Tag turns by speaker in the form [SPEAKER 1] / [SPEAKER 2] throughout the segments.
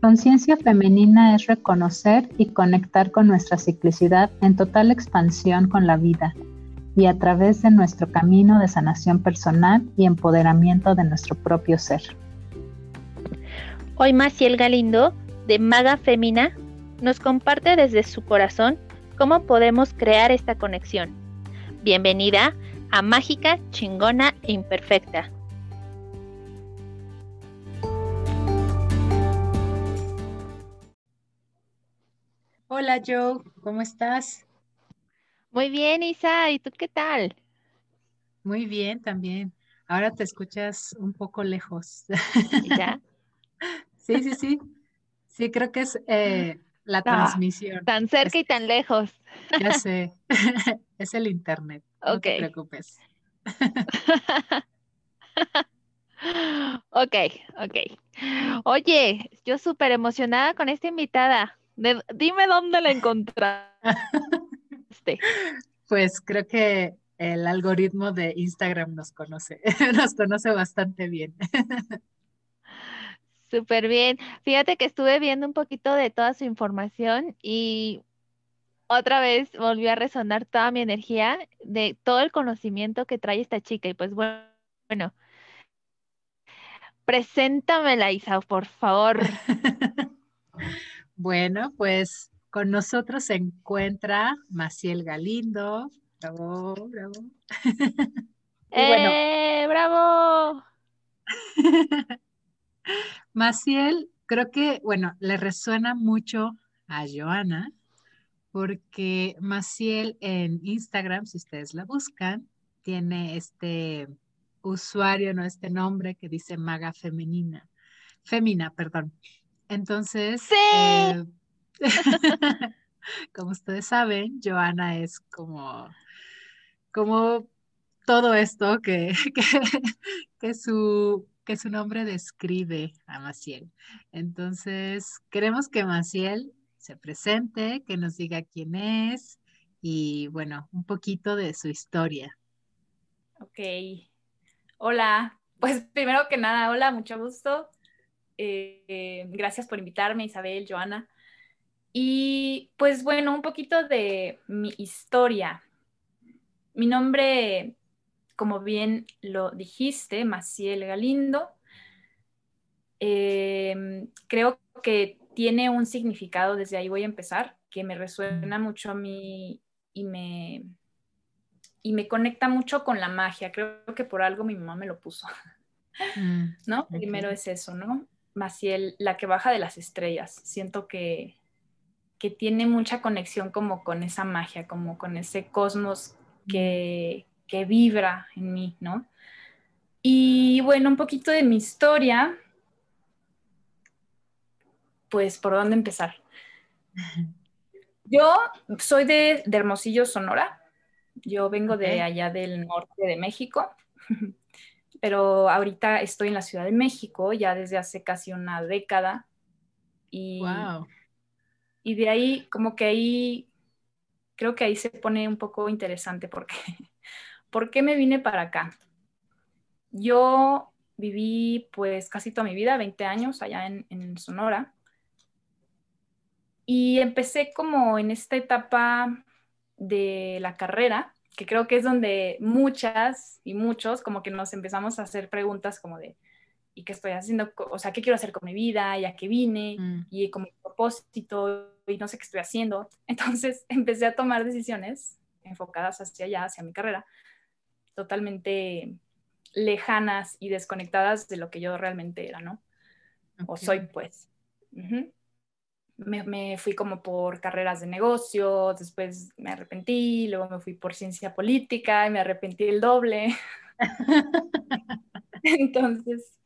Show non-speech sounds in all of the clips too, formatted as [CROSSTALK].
[SPEAKER 1] Conciencia femenina es reconocer y conectar con nuestra ciclicidad en total expansión con la vida y a través de nuestro camino de sanación personal y empoderamiento de nuestro propio ser.
[SPEAKER 2] Hoy Maciel Galindo, de Maga Femina, nos comparte desde su corazón cómo podemos crear esta conexión. Bienvenida a Mágica, Chingona e Imperfecta.
[SPEAKER 3] Hola Joe, ¿cómo estás?
[SPEAKER 2] Muy bien, Isa, ¿y tú qué tal?
[SPEAKER 3] Muy bien también. Ahora te escuchas un poco lejos.
[SPEAKER 2] ¿Ya? [LAUGHS]
[SPEAKER 3] sí, sí, sí. Sí, creo que es eh, la transmisión.
[SPEAKER 2] Tan cerca y tan lejos.
[SPEAKER 3] Ya sé. [LAUGHS] [LAUGHS] es el internet. No te preocupes.
[SPEAKER 2] ok, ok. Oye, yo súper emocionada con esta invitada dime dónde la encontraste. [LAUGHS]
[SPEAKER 3] Pues creo que el algoritmo de Instagram nos conoce, [LAUGHS] nos conoce bastante bien. [LAUGHS]
[SPEAKER 2] Súper bien. Fíjate que estuve viendo un poquito de toda su información y otra vez volvió a resonar toda mi energía de todo el conocimiento que trae esta chica. Y pues bueno, bueno preséntamela, Isa, por favor.
[SPEAKER 3] Bueno, pues con nosotros se encuentra Maciel Galindo. Bravo, bravo. [LAUGHS]
[SPEAKER 2] ¡Eh, bravo! [LAUGHS]
[SPEAKER 3] Maciel, creo que, bueno, le resuena mucho a Joana, porque Maciel en Instagram, si ustedes la buscan, tiene este usuario, no este nombre que dice maga femenina, femina, perdón. Entonces, eh, [LAUGHS] como ustedes saben, Joana es como, como todo esto [LAUGHS] que, que, su, que su nombre describe a Maciel. Entonces, queremos que Maciel se presente, que nos diga quién es y, bueno, un poquito de su historia.
[SPEAKER 4] Ok. Hola. Pues primero que nada, hola, mucho gusto. Eh, gracias por invitarme, Isabel, Joana. Y pues bueno, un poquito de mi historia. Mi nombre, como bien lo dijiste, Maciel Galindo, em, creo que tiene un significado, desde ahí voy a empezar, que me resuena mucho a mí y me, y me conecta mucho con la magia. Creo que por algo mi mamá me lo puso. [LAUGHS] Mm, ¿No? Primero es eso, ¿no? Maciel, la que baja de las estrellas. Siento que, que tiene mucha conexión como con esa magia, como con ese cosmos que, que vibra en mí, ¿no? Y bueno, un poquito de mi historia, pues, ¿por dónde empezar? Yo soy de, de Hermosillo, Sonora. Yo vengo de allá del norte de México. [LAUGHS] pero ahorita estoy en la Ciudad de México ya desde hace casi una década. Y, y de ahí, como que ahí, creo que ahí se pone un poco interesante porque, [LAUGHS] ¿por qué me vine para acá? Yo viví pues casi toda mi vida, 20 años allá en, en Sonora. Y empecé como en esta etapa de la carrera, que creo que es donde muchas y muchos como que nos empezamos a hacer preguntas como de, ¿y qué estoy haciendo? O sea, ¿qué quiero hacer con mi vida? ¿Y a qué vine? Mm. Y como propósito y no sé qué estoy haciendo. [LAUGHS] Entonces empecé a tomar decisiones enfocadas hacia allá, hacia mi carrera, totalmente lejanas y desconectadas de lo que yo realmente era, ¿no? O soy, pues me, fui como por carreras de negocios, después me arrepentí, luego me fui por ciencia política y me arrepentí el doble. [LAUGHS] Entonces,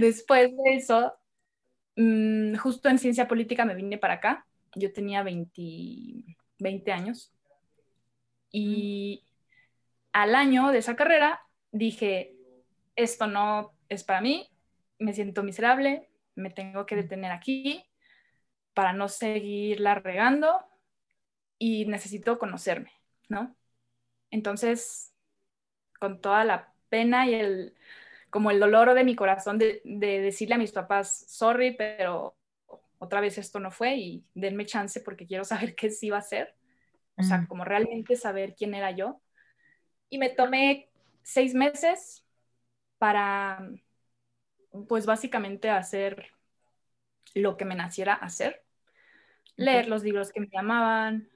[SPEAKER 4] después de eso, mm, justo en ciencia política me vine para acá. Yo tenía 20, 20 años. Y al año de esa carrera dije, esto no es para mí, me siento miserable, me tengo que detener aquí para no seguirla regando y necesito conocerme, ¿no? Entonces, con toda la pena y el, como el dolor de mi corazón de, decirle a mis papás, sorry, pero otra vez esto no fue y denme chance porque quiero saber [LAUGHS] qué sí va a ser. O sea, mm. como realmente saber quién era yo. Y me tomé seis meses para, pues básicamente hacer lo que me naciera hacer. Leer los libros que me llamaban,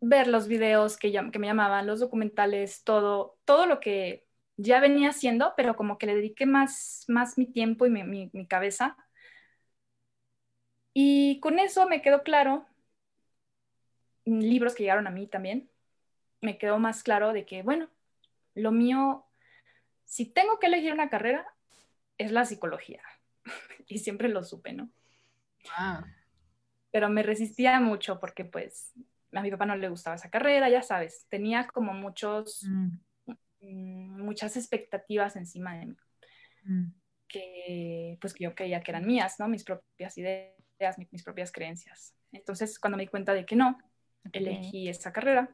[SPEAKER 4] ver los videos que, que me llamaban, los documentales, todo, todo lo que ya venía haciendo, pero como que le dediqué más, más mi tiempo y mi, mi cabeza. Y con eso me quedó claro, libros que llegaron a mí también, me quedó más claro de que, bueno, lo mío, si tengo que elegir una carrera, es la psicología. [LAUGHS] y siempre lo supe, ¿no? Pero me resistía mucho porque pues a mi papá no le gustaba esa carrera, ya sabes, tenía como muchos, mm. Mm, muchas expectativas encima de mí. Mm. Que pues que yo creía que eran mías, ¿no? Mis propias ideas, mis, propias creencias. Entonces cuando me di cuenta de que no, elegí esa carrera.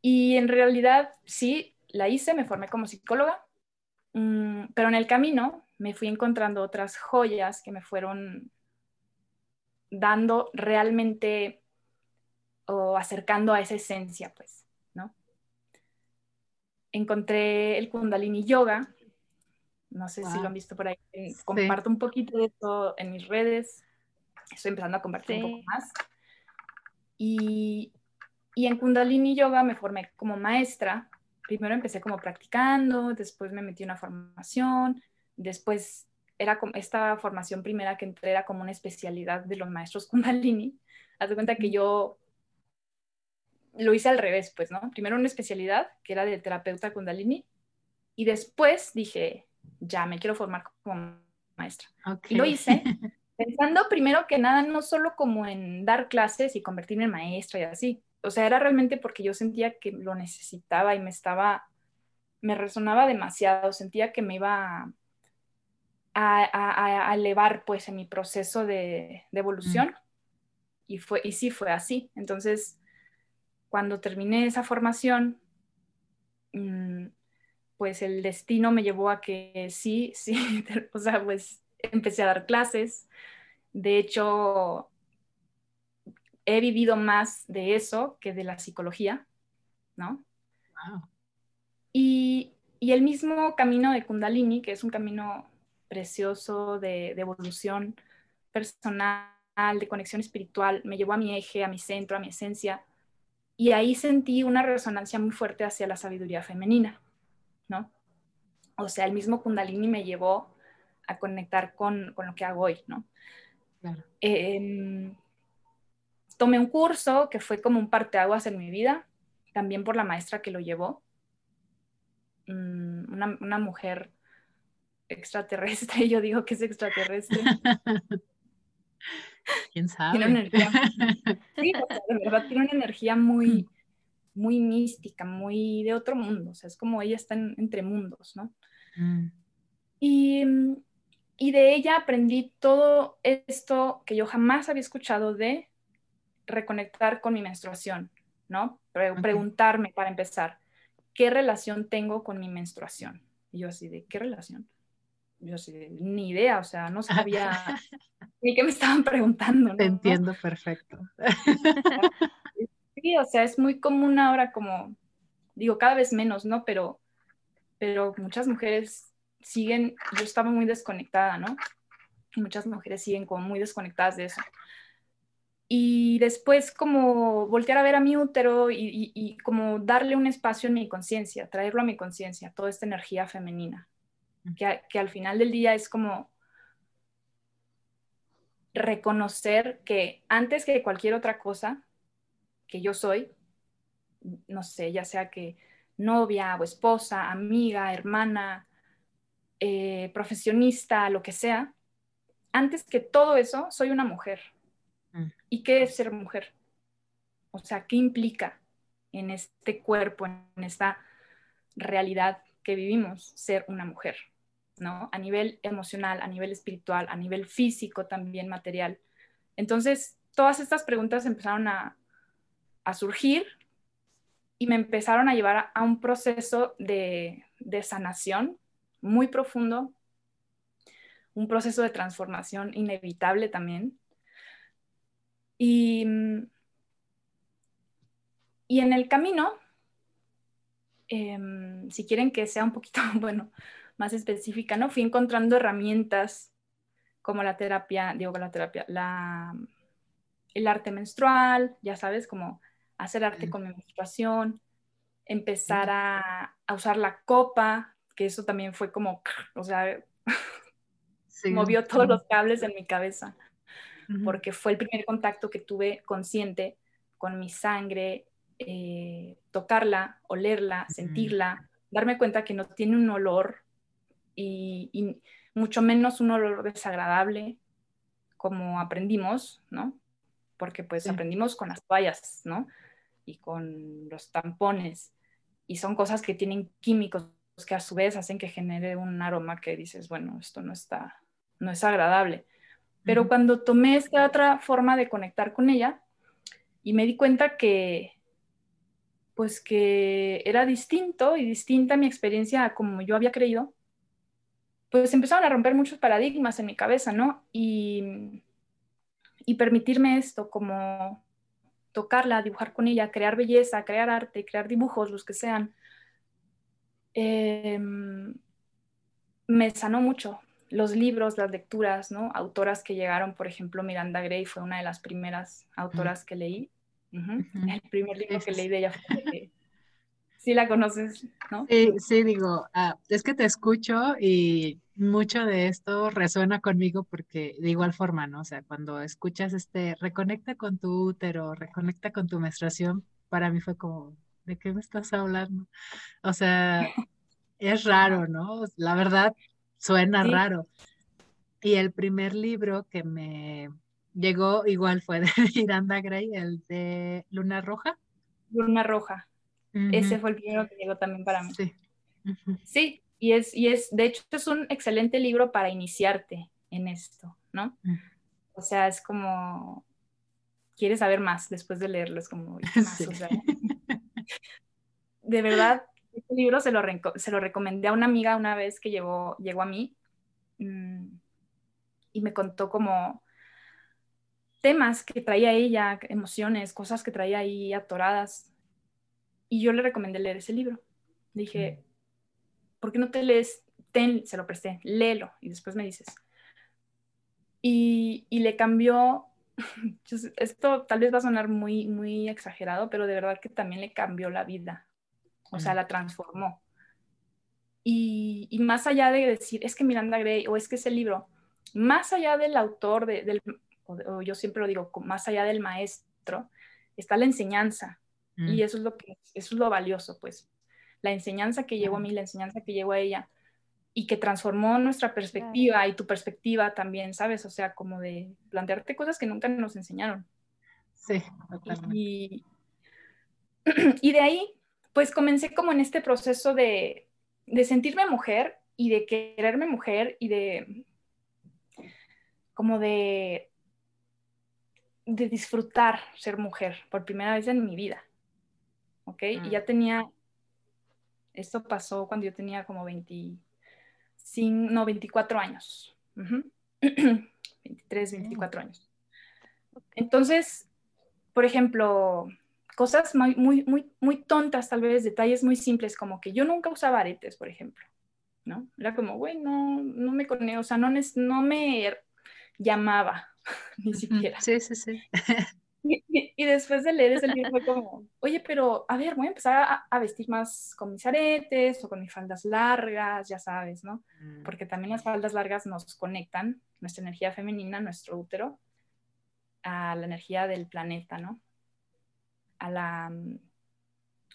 [SPEAKER 4] Y en realidad sí, la hice, me formé como psicóloga, pero en el camino me fui encontrando otras joyas que me fueron dando realmente o acercando a esa esencia, pues, ¿no? Encontré el Kundalini Yoga, no sé si lo han visto por ahí, comparto un poquito de esto en mis redes, estoy empezando a compartir un poco más. Y, y en Kundalini Yoga me formé como maestra, primero empecé como practicando, después me metí en una formación, después era como esta formación primera que entré era como una especialidad de los maestros [LAUGHS] Kundalini. Haz de cuenta que yo lo hice al revés, pues, ¿no? Primero una especialidad que era de terapeuta Kundalini y después dije, ya me quiero formar como maestra. Y lo hice [LAUGHS] pensando primero que nada no solo como en dar clases y convertirme en maestra y así. O sea, era realmente porque yo sentía que lo necesitaba y me estaba, me resonaba demasiado, sentía que me iba a, elevar pues en mi proceso de, evolución. Mm. Y, fue, y sí fue así. Entonces, cuando terminé esa formación, mm, pues el destino me llevó a que sí, [LAUGHS] sí, [LAUGHS] o sea, pues empecé a dar clases. De hecho, he vivido más de eso que de la psicología, ¿no? Y, y, el mismo camino de Kundalini, que es un camino precioso de, evolución personal, de conexión espiritual, me llevó a mi eje, a mi centro, a mi esencia. Y ahí sentí una resonancia muy fuerte hacia la sabiduría femenina, ¿no? O sea, el mismo Kundalini me llevó a conectar con, lo que hago hoy, ¿no? Em, tomé un curso que fue como un parteaguas en mi vida, también por la maestra que lo llevó, mm, una, una mujer extraterrestre, [LAUGHS] yo digo que es extraterrestre. [LAUGHS]
[SPEAKER 1] ¿Quién sabe?
[SPEAKER 4] Tiene una energía, [LAUGHS] sí, de verdad tiene una energía muy, muy mística, muy de otro mundo, o sea, es como ella está entre mundos, ¿no? Mm. Y, y de ella aprendí todo esto que yo jamás había escuchado de reconectar con mi menstruación, ¿no? Preguntarme para empezar, ¿qué relación tengo con mi menstruación? Y yo así de, ¿qué relación? Yo ni idea, o sea, no sabía [LAUGHS] ni qué me estaban preguntando.
[SPEAKER 1] Te entiendo perfecto.
[SPEAKER 4] Sí, o sea, es muy común ahora como, digo, cada vez menos, ¿no? Pero, pero muchas mujeres siguen, yo estaba muy desconectada, ¿no? muchas mujeres siguen como muy desconectadas de eso. Y después como voltear a ver a mi útero y, y como darle un espacio en mi conciencia, traerlo a mi conciencia, toda esta energía femenina, que, al final del día es como reconocer que antes que cualquier otra cosa que yo soy, no sé, ya sea que novia o esposa, amiga, hermana, eh, profesionista, lo que sea, antes que todo eso, soy una mujer. Mm. ¿Y qué es ser mujer? O sea, ¿qué implica en este cuerpo, en esta realidad que vivimos ser una mujer? ¿No? A nivel emocional, a nivel espiritual, a nivel físico también material. Entonces, todas estas preguntas empezaron a, surgir y me empezaron a llevar a, un proceso de, sanación muy profundo, un proceso de transformación inevitable también. Y, y en el camino, em, si quieren que sea un poquito, [LAUGHS] bueno, más específica, ¿no? Fui encontrando herramientas como la terapia, digo la terapia, la, el arte menstrual, ya sabes, como hacer arte con menstruación, empezar a, usar la copa, que eso también fue como, o sea, [LAUGHS] movió todos los cables en mi cabeza, porque fue el primer contacto que tuve consciente con mi sangre, eh, tocarla, olerla, sentirla, darme cuenta que no tiene un olor y, mucho menos un olor desagradable como aprendimos, ¿no? Porque pues aprendimos con las toallas, ¿no? Y con los tampones. Y son cosas que tienen químicos que a su vez hacen que genere un aroma que dices, bueno, esto no está, no es agradable. Pero cuando tomé esta otra forma de conectar con ella y me di cuenta que, pues que era distinto y distinta mi experiencia a como yo había creído, pues empezaron a romper muchos paradigmas en mi cabeza, ¿no? Y, y permitirme esto, como tocarla, dibujar con ella, crear belleza, crear arte, crear dibujos, los que sean, em, me sanó mucho. Los libros, las lecturas, ¿no? Autoras que llegaron, por ejemplo, Miranda Gray fue una de las primeras autoras que leí. El primer libro que leí de ella fue [LAUGHS] sí la conoces, ¿no?
[SPEAKER 3] Sí, sí, digo, ah, es que te escucho y mucho de esto resuena conmigo porque de igual forma, ¿no? O sea, cuando escuchas este, reconecta con tu útero, reconecta con tu menstruación, para mí fue como, ¿de qué me estás hablando? O sea, [LAUGHS] es raro, ¿no? La verdad, suena raro. Y el primer libro que me llegó igual fue de [LAUGHS] Miranda Gray, el de Luna Roja.
[SPEAKER 4] Luna Roja. Ese fue el primero que llegó también para mí. Sí. Sí, y es, y es, de hecho, es un excelente libro para iniciarte en esto, ¿no? O sea, es como, quieres saber más después de leerlo, es como, [LAUGHS] de verdad, este libro se lo, se lo recomendé a una amiga una vez que llegó, llegó a mí mm, y me contó como temas que traía ella, emociones, cosas que traía ahí atoradas y yo le recomendé leer ese libro. Dije, ¿por qué no te lees? Ten, se lo presté, léelo y después me dices. Y, y le cambió, [LAUGHS] esto tal vez va a sonar muy, muy exagerado, pero de verdad que también le cambió la vida. O sea, la transformó. Y, y, más allá de decir, es que Miranda Gray o es que ese libro, más allá del autor, de, del, o yo siempre lo digo, más allá del maestro, está la enseñanza. Y mm. eso es lo que, eso es lo valioso, pues. La enseñanza que llegó a mí, la enseñanza que llegó a ella y que transformó nuestra perspectiva y tu perspectiva también, ¿sabes? O sea, como de plantearte cosas que nunca nos enseñaron.
[SPEAKER 3] Sí,
[SPEAKER 4] Y, [CLEARS THROAT] y de ahí, pues comencé como en este proceso de, de sentirme mujer y de quererme mujer y de como de de disfrutar ser mujer por primera vez en mi vida. ¿ok? Y mm. ya tenía, esto pasó cuando yo tenía como 25, no, 24 años. 23, 24 [CLEARS THROAT] años. Entonces, por ejemplo, cosas muy, muy, muy, muy tontas, tal vez, detalles muy simples, como que yo nunca usaba aretes, por ejemplo, ¿no? Era como, güey, no, no me conecto, o sea, no, no me llamaba [LAUGHS] ni siquiera.
[SPEAKER 3] Sí, sí, sí. [LAUGHS] [LAUGHS]
[SPEAKER 4] Y, después de leer ese libro fue como, oye, pero a ver, voy a empezar a, vestir más con mis aretes o con mis faldas largas, ya sabes, ¿no? Mm. Porque también las faldas largas nos conectan, nuestra energía femenina, nuestro útero, a la energía del planeta, ¿no? A la,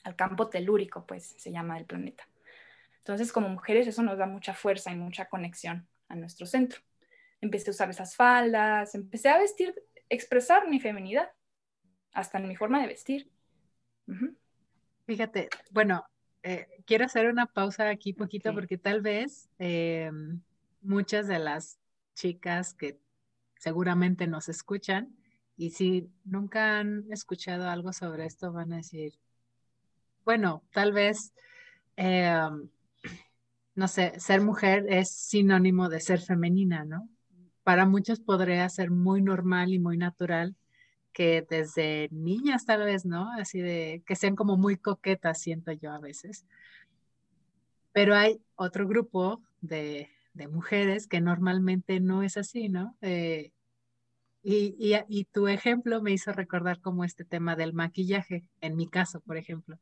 [SPEAKER 4] al campo telúrico, pues se llama el planeta. Entonces, como mujeres, eso nos da mucha fuerza y mucha conexión a nuestro centro. Empecé a usar esas faldas, empecé a vestir, expresar mi feminidad hasta en mi forma de vestir.
[SPEAKER 3] Fíjate, bueno, eh, quiero hacer una pausa aquí poquito porque tal vez eh, muchas de las chicas que seguramente nos escuchan y si nunca han escuchado algo sobre esto van a decir, bueno, tal vez eh, no sé, ser mujer es sinónimo de ser femenina, ¿no? Para muchos podría ser muy normal y muy natural que desde niñas tal vez, ¿no? Así de que sean como muy coquetas, siento yo a veces. Pero hay otro grupo de, mujeres que normalmente no es así, ¿no? Eh, y, y, tu ejemplo me hizo recordar como este tema del maquillaje, en mi caso, por ejemplo.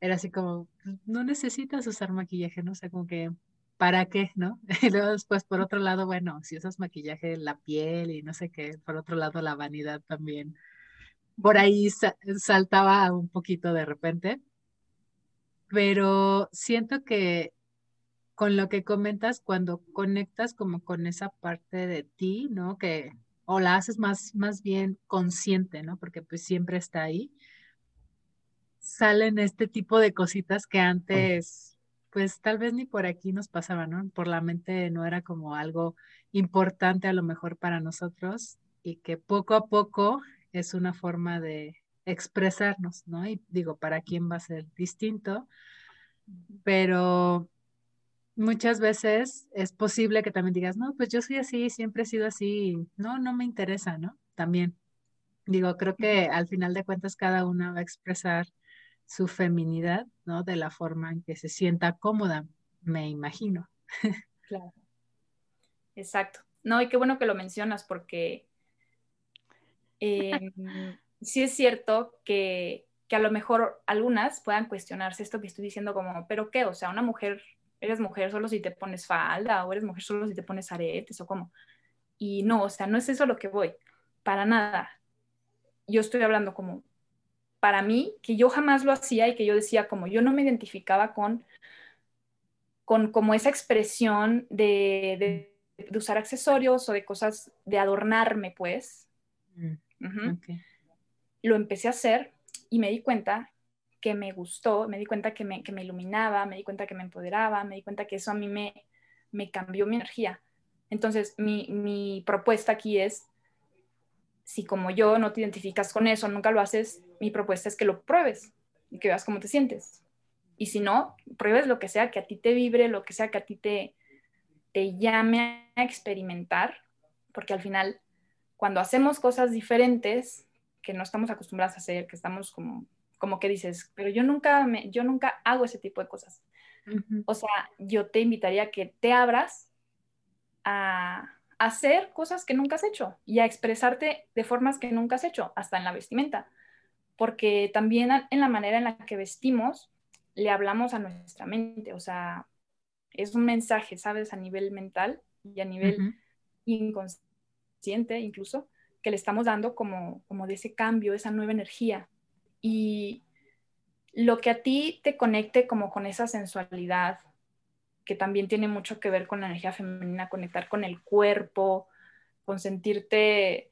[SPEAKER 3] Era así como, pues, no necesitas usar maquillaje, ¿no? O sea, como que, ¿para qué, no? [LAUGHS] Y luego después, por otro lado, bueno, si usas maquillaje, la piel y no sé qué, por otro lado, la vanidad también. Por ahí saltaba un poquito de repente, pero siento que con lo que comentas, cuando conectas como con esa parte de ti, ¿no? Que o la haces más, más bien consciente, ¿no? Porque pues siempre está ahí. Salen este tipo de cositas que antes, pues tal vez ni por aquí nos pasaban, ¿no? Por la mente no era como algo importante a lo mejor para nosotros y que poco a poco es una forma de expresarnos, ¿no? Y digo, para quién va a ser distinto, pero muchas veces es posible que también digas, no, pues yo soy así, siempre he sido así, no, no me interesa, ¿no? También. Digo, creo que al final de cuentas cada una va a expresar su feminidad, ¿no? De la forma en que se sienta cómoda, me imagino.
[SPEAKER 4] Claro. Exacto. No, y qué bueno que lo mencionas porque em, [LAUGHS] sí es cierto que, que, a lo mejor algunas puedan cuestionarse esto que estoy diciendo como, pero qué, o sea, una mujer eres mujer solo si te pones falda o eres mujer solo si te pones aretes o cómo. Y no, o sea, no es eso lo que voy, para nada. Yo estoy hablando como, para mí, que yo jamás lo hacía y que yo decía como, yo no me identificaba con, con como esa expresión de, de, usar accesorios o de cosas, de adornarme, pues. Mm, lo empecé a hacer y me di cuenta que me gustó, me di cuenta que me, que me iluminaba, me di cuenta que me empoderaba, me di cuenta que eso a mí me, me cambió mi energía. Entonces, mi, mi propuesta aquí es, si como yo no te identificas con eso, nunca lo haces, mi propuesta es que lo pruebes y que veas cómo te sientes. Y si no, pruebes lo que sea que a ti te vibre, lo que sea que a ti te, te llame a experimentar, porque al final, cuando hacemos cosas diferentes que no estamos acostumbrados a hacer, que estamos como como que dices, pero yo nunca, me, yo nunca hago ese tipo de cosas. O sea, yo te invitaría a que te abras a, hacer cosas que nunca has hecho y a expresarte de formas que nunca has hecho, hasta en la vestimenta. Porque también en la manera en la que vestimos, le hablamos a nuestra mente. O sea, es un mensaje, ¿sabes? A nivel mental y a nivel inconsciente incluso, que le estamos dando como, como de ese cambio, esa nueva energía y lo que a ti te conecte como con esa sensualidad, que también tiene mucho que ver con la energía femenina, conectar con el cuerpo, con sentirte,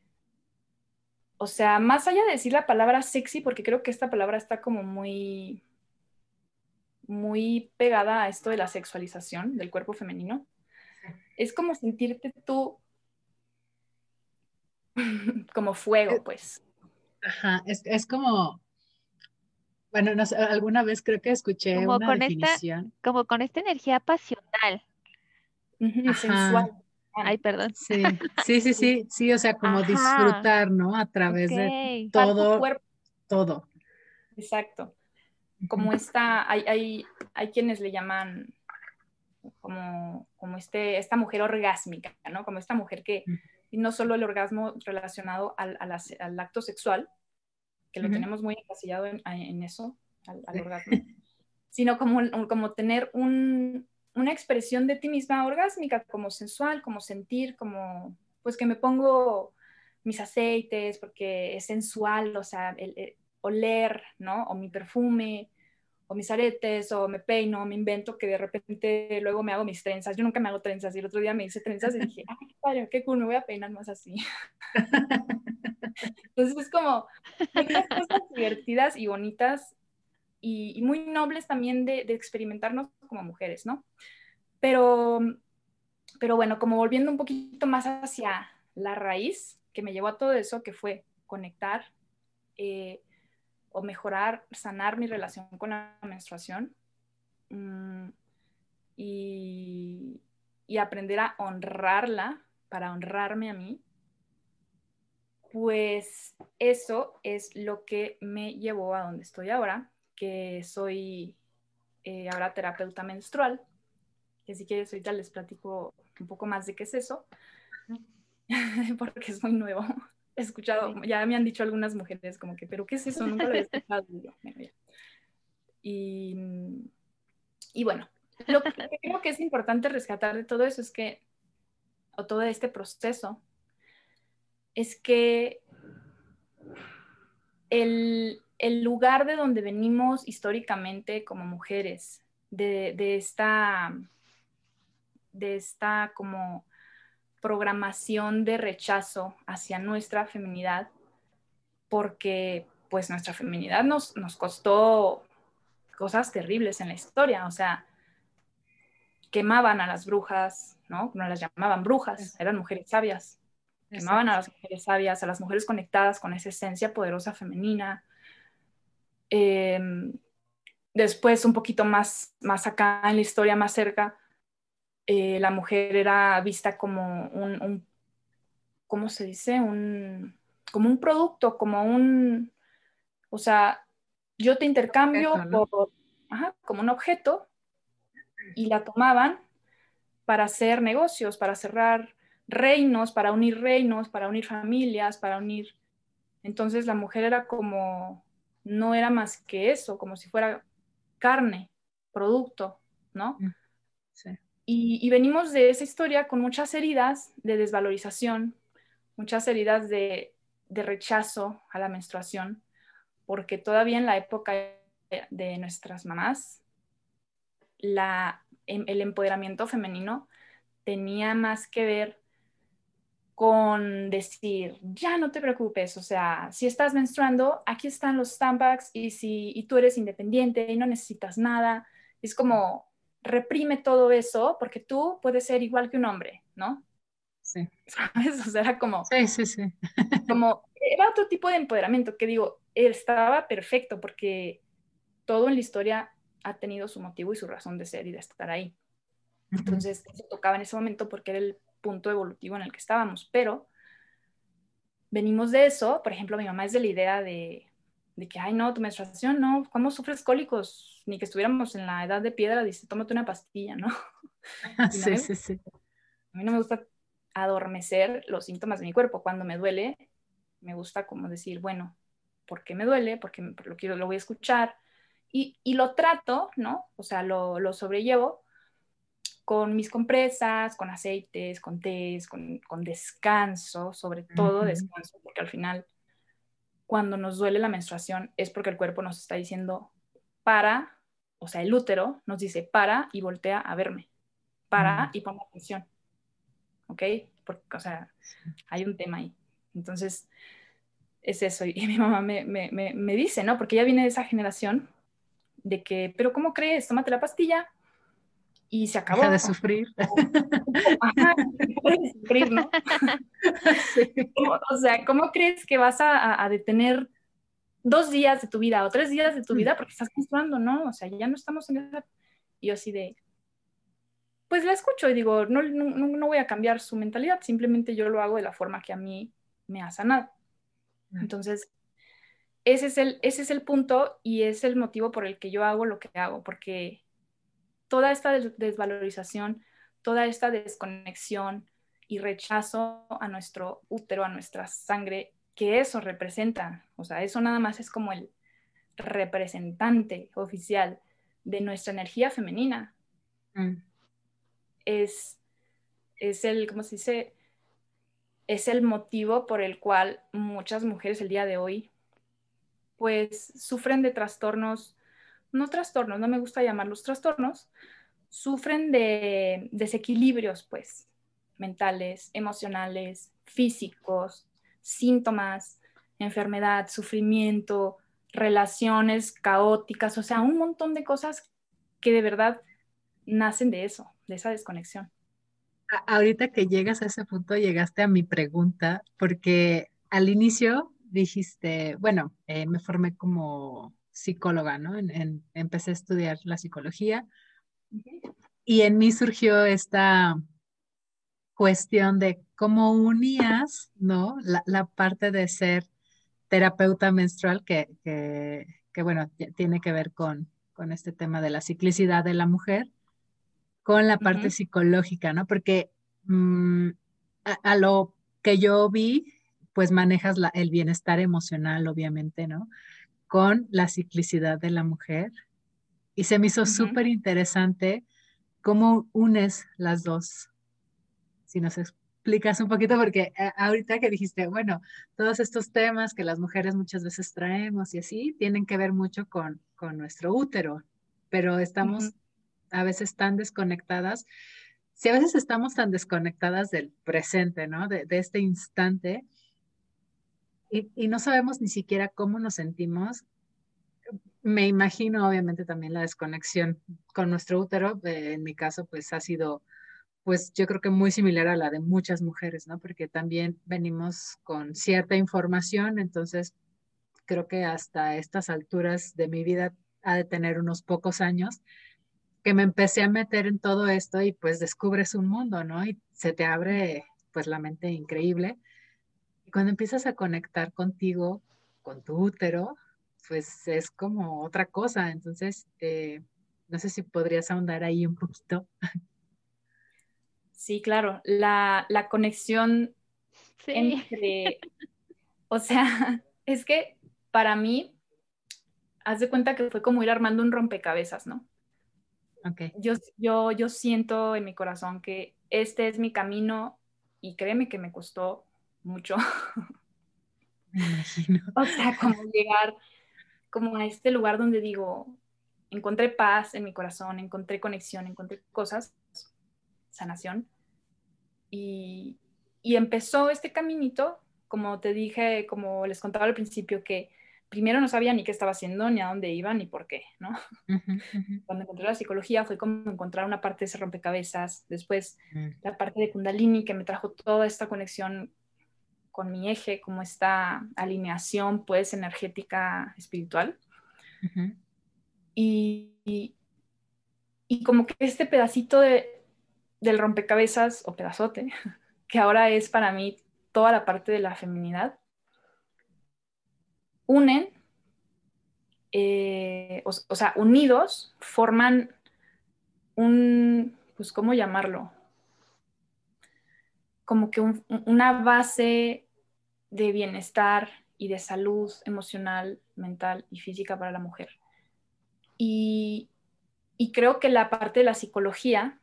[SPEAKER 4] o sea, más allá de decir la palabra sexy, porque creo que esta palabra está como muy, muy pegada a esto de la sexualización del cuerpo femenino, es como sentirte tú [LAUGHS] como fuego, eh, pues.
[SPEAKER 3] Ajá, es, es como bueno, no sé, alguna vez creo que escuché como una con definición.
[SPEAKER 2] Esta, como con esta energía pasional.
[SPEAKER 4] sensual.
[SPEAKER 2] Ay, perdón.
[SPEAKER 3] Sí, sí, sí, sí, [LAUGHS] sí, o sea, como disfrutar, ¿no? A través de todo, todo.
[SPEAKER 4] Exacto. Como esta, hay, hay, hay quienes le llaman como, como este, esta mujer orgásmica, ¿no? Como esta mujer que, y no solo el orgasmo relacionado al, al acto sexual, que lo tenemos muy encasillado en, eso, al, orgasmo, sino como, como tener una expresión de ti misma orgásmica, como sensual, como sentir, como, pues que me pongo mis aceites porque es sensual, o sea, el, oler, ¿no? O mi perfume, o mis aretes, o me peino, me invento que de repente luego me hago mis trenzas. Yo nunca me hago trenzas y el otro día me hice trenzas y dije, [LAUGHS] ay, qué padre, qué cool, me voy a peinar más así. [LAUGHS] Entonces es como unas cosas divertidas y bonitas y, muy nobles también de, experimentarnos como mujeres, ¿no? Pero, pero bueno, como volviendo un poquito más hacia la raíz que me llevó a todo eso, que fue conectar eh, o mejorar, sanar mi relación con la menstruación. Mm, y y aprender a honrarla para honrarme a mí, pues eso es lo que me llevó a donde estoy ahora, que soy eh, ahora terapeuta menstrual. Que si quieres, ahorita les platico un poco más de qué es eso, [LAUGHS] porque es muy nuevo. Escuchado, ya me han dicho algunas mujeres como que, pero ¿qué es eso? Nunca lo he escuchado. Y, y bueno, lo que [LAUGHS] creo que es importante rescatar de todo eso es que, o todo este proceso, es que el, lugar de donde venimos históricamente como mujeres, de, esta, de esta como programación de rechazo hacia nuestra feminidad, porque pues nuestra feminidad nos, nos costó cosas terribles en la historia, o sea, quemaban a las brujas, ¿no? No las llamaban brujas, eran mujeres sabias. Quemaban a las mujeres sabias, a las mujeres conectadas con esa esencia poderosa femenina. Em, después, un poquito más, más acá en la historia, más cerca, eh, la mujer era vista como un, ¿cómo se dice? Un, como un producto, como un, o sea, yo te intercambio como un objeto y la tomaban para hacer negocios, para cerrar reinos, para unir reinos, para unir familias, para unir... Entonces la mujer era como, no era más que eso, como si fuera carne, producto, ¿no? Mm, sí. Y, venimos de esa historia con muchas heridas de desvalorización, muchas heridas de, rechazo a la menstruación, porque todavía en la época de nuestras mamás, em, el empoderamiento femenino tenía más que ver con decir, ya no te preocupes, o sea, si estás menstruando, aquí están los Tampax y si y tú eres independiente y no necesitas nada, es como reprime todo eso porque tú puedes ser igual que un hombre, ¿no?
[SPEAKER 3] Sí. [LAUGHS]
[SPEAKER 4] ¿Sabes? O sea, era como...
[SPEAKER 3] Sí, sí, sí. [LAUGHS]
[SPEAKER 4] como, era otro tipo de empoderamiento que digo, estaba perfecto porque todo en la historia ha tenido su motivo y su razón de ser y de estar ahí. Entonces, eso tocaba en ese momento porque era el punto evolutivo en el que estábamos, pero venimos de eso, por ejemplo, mi mamá es de la idea de, de que, ay, no, tu menstruación, no, ¿cómo sufres cólicos? Ni que estuviéramos en la edad de piedra, dice, tómate una pastilla, ¿no? [LAUGHS]
[SPEAKER 3] sí, sí, sí.
[SPEAKER 4] A mí no me gusta adormecer los síntomas de mi cuerpo. Cuando me duele, me gusta como decir, bueno, ¿por qué me duele? Porque lo quiero, lo voy a escuchar. Y, y lo trato, ¿no? O sea, lo, lo sobrellevo con mis compresas, con aceites, con tés, con, descanso, sobre todo descanso, porque al final cuando nos duele la menstruación es porque el cuerpo nos está diciendo para, o sea, el útero nos dice para y voltea a verme, para y ponga atención, ¿ok? Porque, o sea, hay un tema ahí. Entonces, es eso. Y, [LAUGHS] mi mamá me, me, me dice, ¿no? Porque ella viene de esa generación de que, pero ¿cómo crees? Tómate la pastilla y se acabó. [LAUGHS]
[SPEAKER 3] Deja de sufrir.
[SPEAKER 4] Ajá, de sufrir, ¿no? [LAUGHS] O sea, ¿cómo crees que vas a, detener dos días de tu vida o tres días de tu vida porque estás menstruando, no? O sea, ya no estamos en esa... Y yo así de... Pues la escucho y digo, no, no, no voy a cambiar su mentalidad, simplemente yo lo hago de la forma que a mí me ha sanado. Entonces, ese es el, ese es el punto y es el motivo por el que yo hago lo que hago, porque toda esta desvalorización, toda esta desconexión y rechazo a nuestro útero, a nuestra sangre, que eso representa. O sea, eso nada más es como el representante oficial de nuestra energía femenina. Mm. Es, es el, ¿cómo se dice? Es el motivo por el cual muchas mujeres el día de hoy pues sufren de trastornos no trastornos, no me gusta llamarlos trastornos, sufren de desequilibrios, pues, mentales, emocionales, físicos, síntomas, enfermedad, sufrimiento, relaciones caóticas, o sea, un montón de cosas que de verdad nacen de eso, de esa desconexión.
[SPEAKER 3] Ahorita que llegas a ese punto, llegaste a mi pregunta, porque al inicio dijiste, bueno, eh, me formé como psicóloga, ¿no? empecé a estudiar la psicología y en mí surgió esta cuestión de cómo unías, ¿no? La, parte de ser terapeuta menstrual que, que, bueno, tiene que ver con, con este tema de la ciclicidad de la mujer, con la parte psicológica, ¿no? Porque mm, a, lo que yo vi, pues manejas el bienestar emocional, obviamente, ¿no? Con la ciclicidad de la mujer. Y se me hizo súper interesante cómo unes las dos. Si nos explicas un poquito, porque eh, ahorita que dijiste, bueno, todos estos temas que las mujeres muchas veces traemos y así, tienen que ver mucho con, con nuestro útero, pero estamos a veces tan desconectadas. Si a veces estamos tan desconectadas del presente, ¿no? De, este instante, y, no sabemos ni siquiera cómo nos sentimos, me imagino obviamente también la desconexión con nuestro útero, en mi caso pues ha sido pues yo creo que muy similar a la de muchas mujeres, ¿no? Porque también venimos con cierta información, entonces creo que hasta estas alturas de mi vida ha de tener unos pocos años, que me empecé a meter en todo esto y pues descubres un mundo, ¿no? Y se te abre pues la mente increíble. Y cuando empiezas a conectar contigo, con tu útero, pues es como otra cosa. Entonces, eh, no sé si podrías ahondar ahí un poquito.
[SPEAKER 4] Sí, claro, la, conexión entre, [LAUGHS] o sea, [LAUGHS] es que para mí, haz de cuenta que fue como ir armando un rompecabezas, ¿no? Yo, yo, yo siento en mi corazón que este es mi camino y créeme que me costó mucho. [LAUGHS]
[SPEAKER 3] Me imagino.
[SPEAKER 4] o sea, como llegar como a este lugar donde digo, encontré paz en mi corazón, encontré conexión, encontré cosas, sanación. Y, y empezó este caminito, como te dije, como les contaba al principio, que primero no sabía ni qué estaba haciendo, ni a dónde iba, ni por qué, ¿no? Cuando encontré la psicología fue como encontrar una parte de ese rompecabezas, después mm. la parte de Kundalini que me trajo toda esta conexión con mi eje, como esta alineación pues energética espiritual. y, y, como que este pedacito de, del rompecabezas o pedazote, [LAUGHS] que ahora es para mí toda la parte de la feminidad, unen, eh, o, sea, unidos, forman un, pues, ¿cómo llamarlo? Como que una base de bienestar y de salud emocional, mental y física para la mujer. Y, y creo que la parte de la psicología,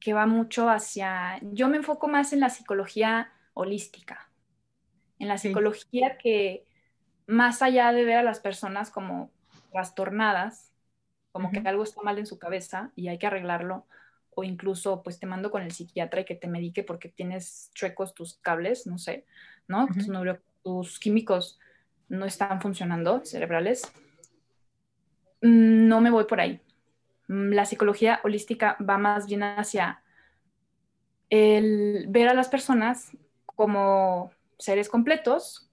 [SPEAKER 4] que va mucho hacia, yo me enfoco más en la psicología holística, en la psicología que más allá de ver a las personas como trastornadas, como que algo está mal en su cabeza y hay que arreglarlo, o incluso pues te mando con el psiquiatra y que te medique porque tienes chuecos tus cables, no sé, ¿no? tus, químicos no están funcionando cerebrales. No me voy por ahí. Mm, la psicología holística va más bien hacia el ver a las personas como seres completos,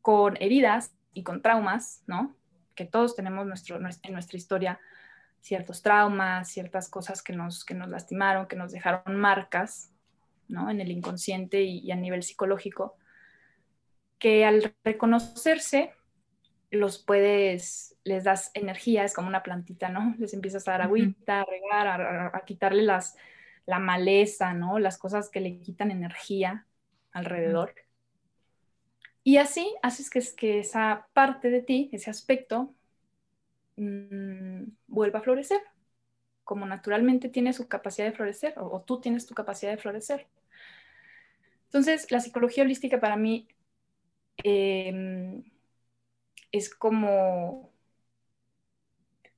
[SPEAKER 4] con heridas y con traumas, ¿no? Que todos tenemos nuestro, en nuestra historia ciertos traumas, ciertas cosas que nos, que nos lastimaron, que nos dejaron marcas, ¿no? En el inconsciente y, a nivel psicológico, que al reconocerse los puedes, les das energía, es como una plantita, ¿no? Les empiezas a dar agüita, a regar, a, a, quitarle las, la maleza, ¿no? Las cosas que le quitan energía alrededor. Y así haces que, que esa parte de ti, ese aspecto, mm, vuelva a florecer, como naturalmente tiene su capacidad de florecer, o, tú tienes tu capacidad de florecer. Entonces, la psicología holística para mí em, es como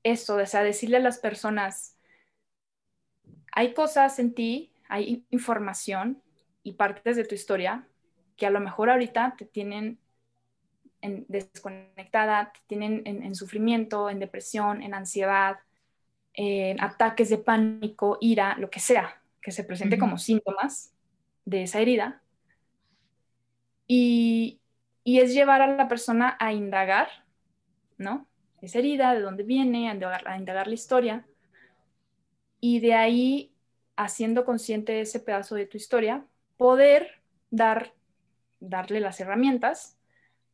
[SPEAKER 4] eso, o decirle a las personas, hay cosas en ti, hay información y partes de tu historia que a lo mejor ahorita te tienen desconectada, te tienen en, sufrimiento, en depresión, en ansiedad, en ataques de pánico, ira, lo que sea, que se presente como síntomas de esa herida. Y, y, es llevar a la persona a indagar, ¿no? Esa herida, de dónde viene, a indagar, a indagar la historia. Y de ahí haciendo consciente ese pedazo de tu historia, poder dar, darle las herramientas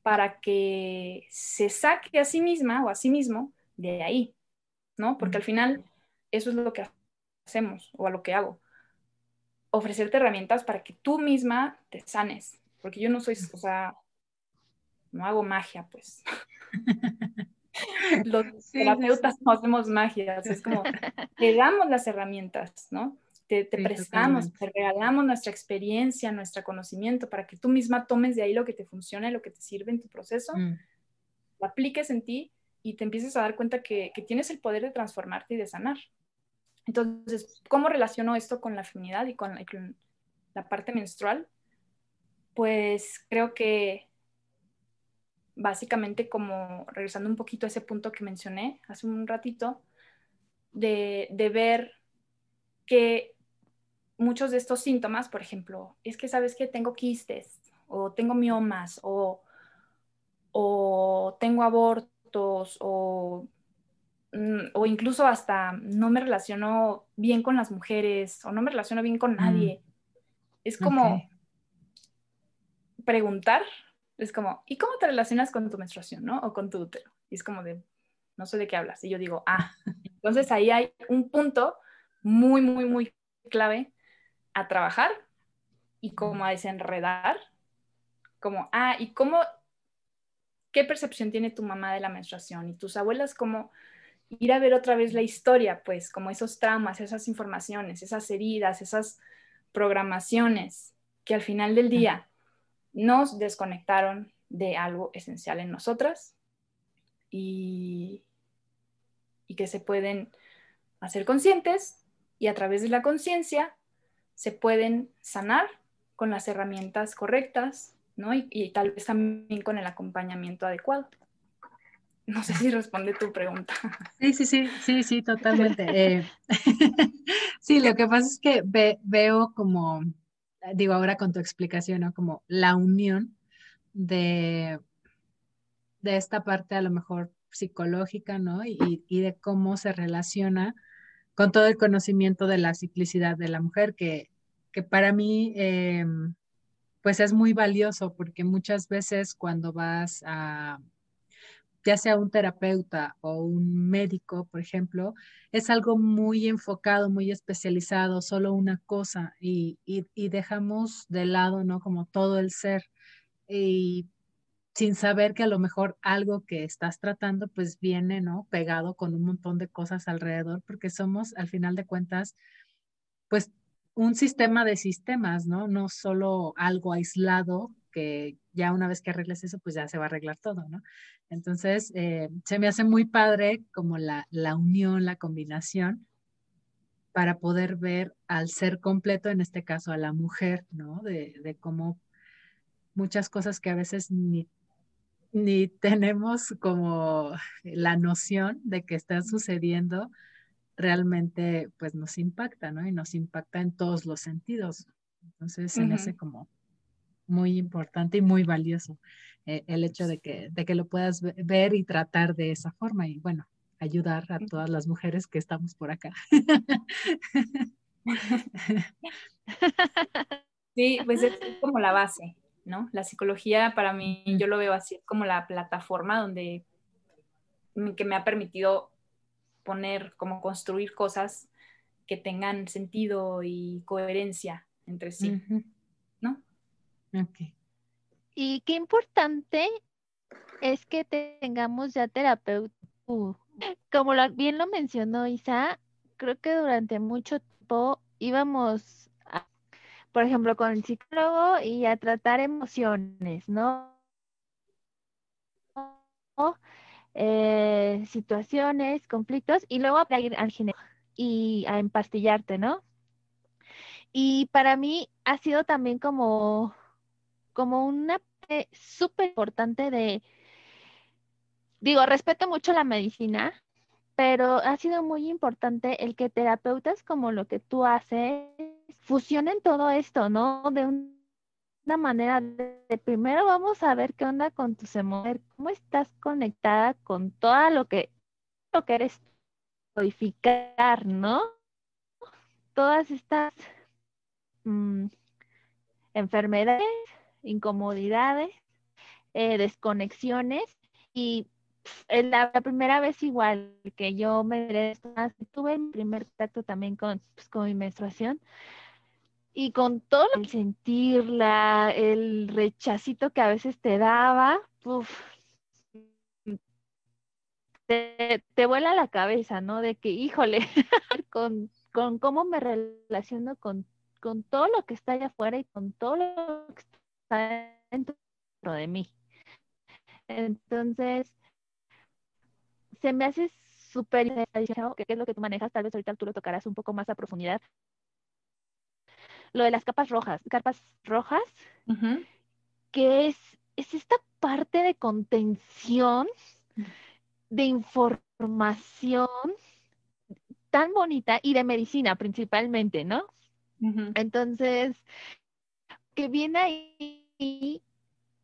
[SPEAKER 4] para que se saque a sí misma o a sí mismo de ahí, ¿no? Porque al final eso es lo que hacemos o a lo que hago. Ofrecerte herramientas para que tú misma te sanes, porque yo no soy, o sea, no hago magia, pues. [LAUGHS] Los terapeutas no hacemos magia, es como, te damos las herramientas, ¿no? Te, prestamos, te regalamos nuestra experiencia, nuestro conocimiento para que tú misma tomes de ahí lo que te funcione, lo que te sirve en tu proceso, mm. lo apliques en ti y te empieces a dar cuenta que, tienes el poder de transformarte y de sanar. Entonces, ¿cómo relaciono esto con la feminidad y con la parte menstrual? Pues creo que básicamente como regresando un poquito a ese punto que mencioné hace un ratito, de, ver que muchos de estos síntomas, por ejemplo, es que sabes que tengo quistes o tengo miomas o, o tengo abortos o, mm, o, incluso hasta no me relaciono bien con las mujeres o no me relaciono bien con mm. nadie. Es como preguntar es como, ¿y cómo te relacionas con tu menstruación, no? O con tu útero. Y es como de, no sé de qué hablas. Y yo digo, ah, [LAUGHS] entonces ahí hay un punto muy, muy, muy clave a trabajar y como a desenredar. Como, ah, ¿y cómo, qué percepción tiene tu mamá de la menstruación? Y tus abuelas, como ir a ver otra vez la historia, pues, como esos traumas, esas informaciones, esas heridas, esas programaciones que al final del día nos desconectaron de algo esencial en nosotras y, que se pueden hacer conscientes y a través de la conciencia se pueden sanar con las herramientas correctas, ¿no? Y, tal vez también con el acompañamiento adecuado. No sé si responde tu pregunta. [LAUGHS]
[SPEAKER 3] Sí, sí, sí, sí, sí, totalmente. [LAUGHS] Eh, [LAUGHS] sí, lo que pasa es que veo como digo ahora con tu explicación, ¿no? Como la unión de, de esta parte a lo mejor psicológica, ¿no? Y, de cómo se relaciona con todo el conocimiento de la ciclicidad de la mujer, que, que para mí, em, pues es muy valioso, porque muchas veces cuando vas a ya sea un terapeuta o un médico, por ejemplo, es algo muy enfocado, muy especializado, solo una cosa y, dejamos de lado, ¿no? Como todo el ser y sin saber que a lo mejor algo que estás tratando pues viene, ¿no? Pegado con un montón de cosas alrededor, porque somos al final de cuentas, pues un sistema de sistemas, ¿no? No solo algo aislado que ya una vez que arregles eso, pues ya se va a arreglar todo, ¿no? Entonces, eh, se me hace muy padre como la, la unión, la combinación para poder ver al ser completo, en este caso a la mujer, ¿no? De, de cómo muchas cosas que a veces ni, ni tenemos como la noción de que están sucediendo, realmente pues nos impacta, ¿no? Y nos impacta en todos los sentidos. Entonces se me hace como muy importante y muy valioso eh, el hecho de que, de que lo puedas ver y tratar de esa forma y bueno, ayudar a todas las mujeres que estamos por acá. [LAUGHS] [LAUGHS]
[SPEAKER 4] Sí, pues es como la base, ¿no? La psicología para mí, yo lo veo así, como la plataforma donde que me ha permitido poner, como construir cosas que tengan sentido y coherencia entre sí.
[SPEAKER 2] Y qué importante es que tengamos ya terapeuta. Uh, como bien lo mencionó Isa, creo que durante mucho tiempo íbamos, por ejemplo, con el psicólogo y a tratar emociones, ¿no? Eh, situaciones, conflictos, y luego a ir al ginecólogo y a empastillarte, ¿no? Y para mí ha sido también como como una parte súper importante de, digo, respeto mucho la medicina, pero ha sido muy importante el que terapeutas como lo que tú haces fusionen todo esto, ¿no? De una manera de, primero vamos a ver qué onda con tus emociones, cómo estás conectada con todo lo que, lo que eres codificar, ¿no? todas estas mm, enfermedades, incomodidades, eh, desconexiones y la, primera vez igual que yo me tuve mi primer contacto también con, pues, con mi menstruación y con todo el sentirla, el rechacito que a veces te daba, te, te, vuela la cabeza, ¿no? De que, híjole, [LAUGHS] con, con, cómo me relaciono con, con todo lo que está allá afuera y con todo lo que está dentro de mí. Entonces, se me hace súper que es lo que tú manejas, tal vez ahorita tú lo tocarás un poco más a profundidad. Lo de las capas rojas, capas rojas, que es, es esta parte de contención, de información tan bonita y de medicina principalmente, ¿no? Entonces, que viene ahí,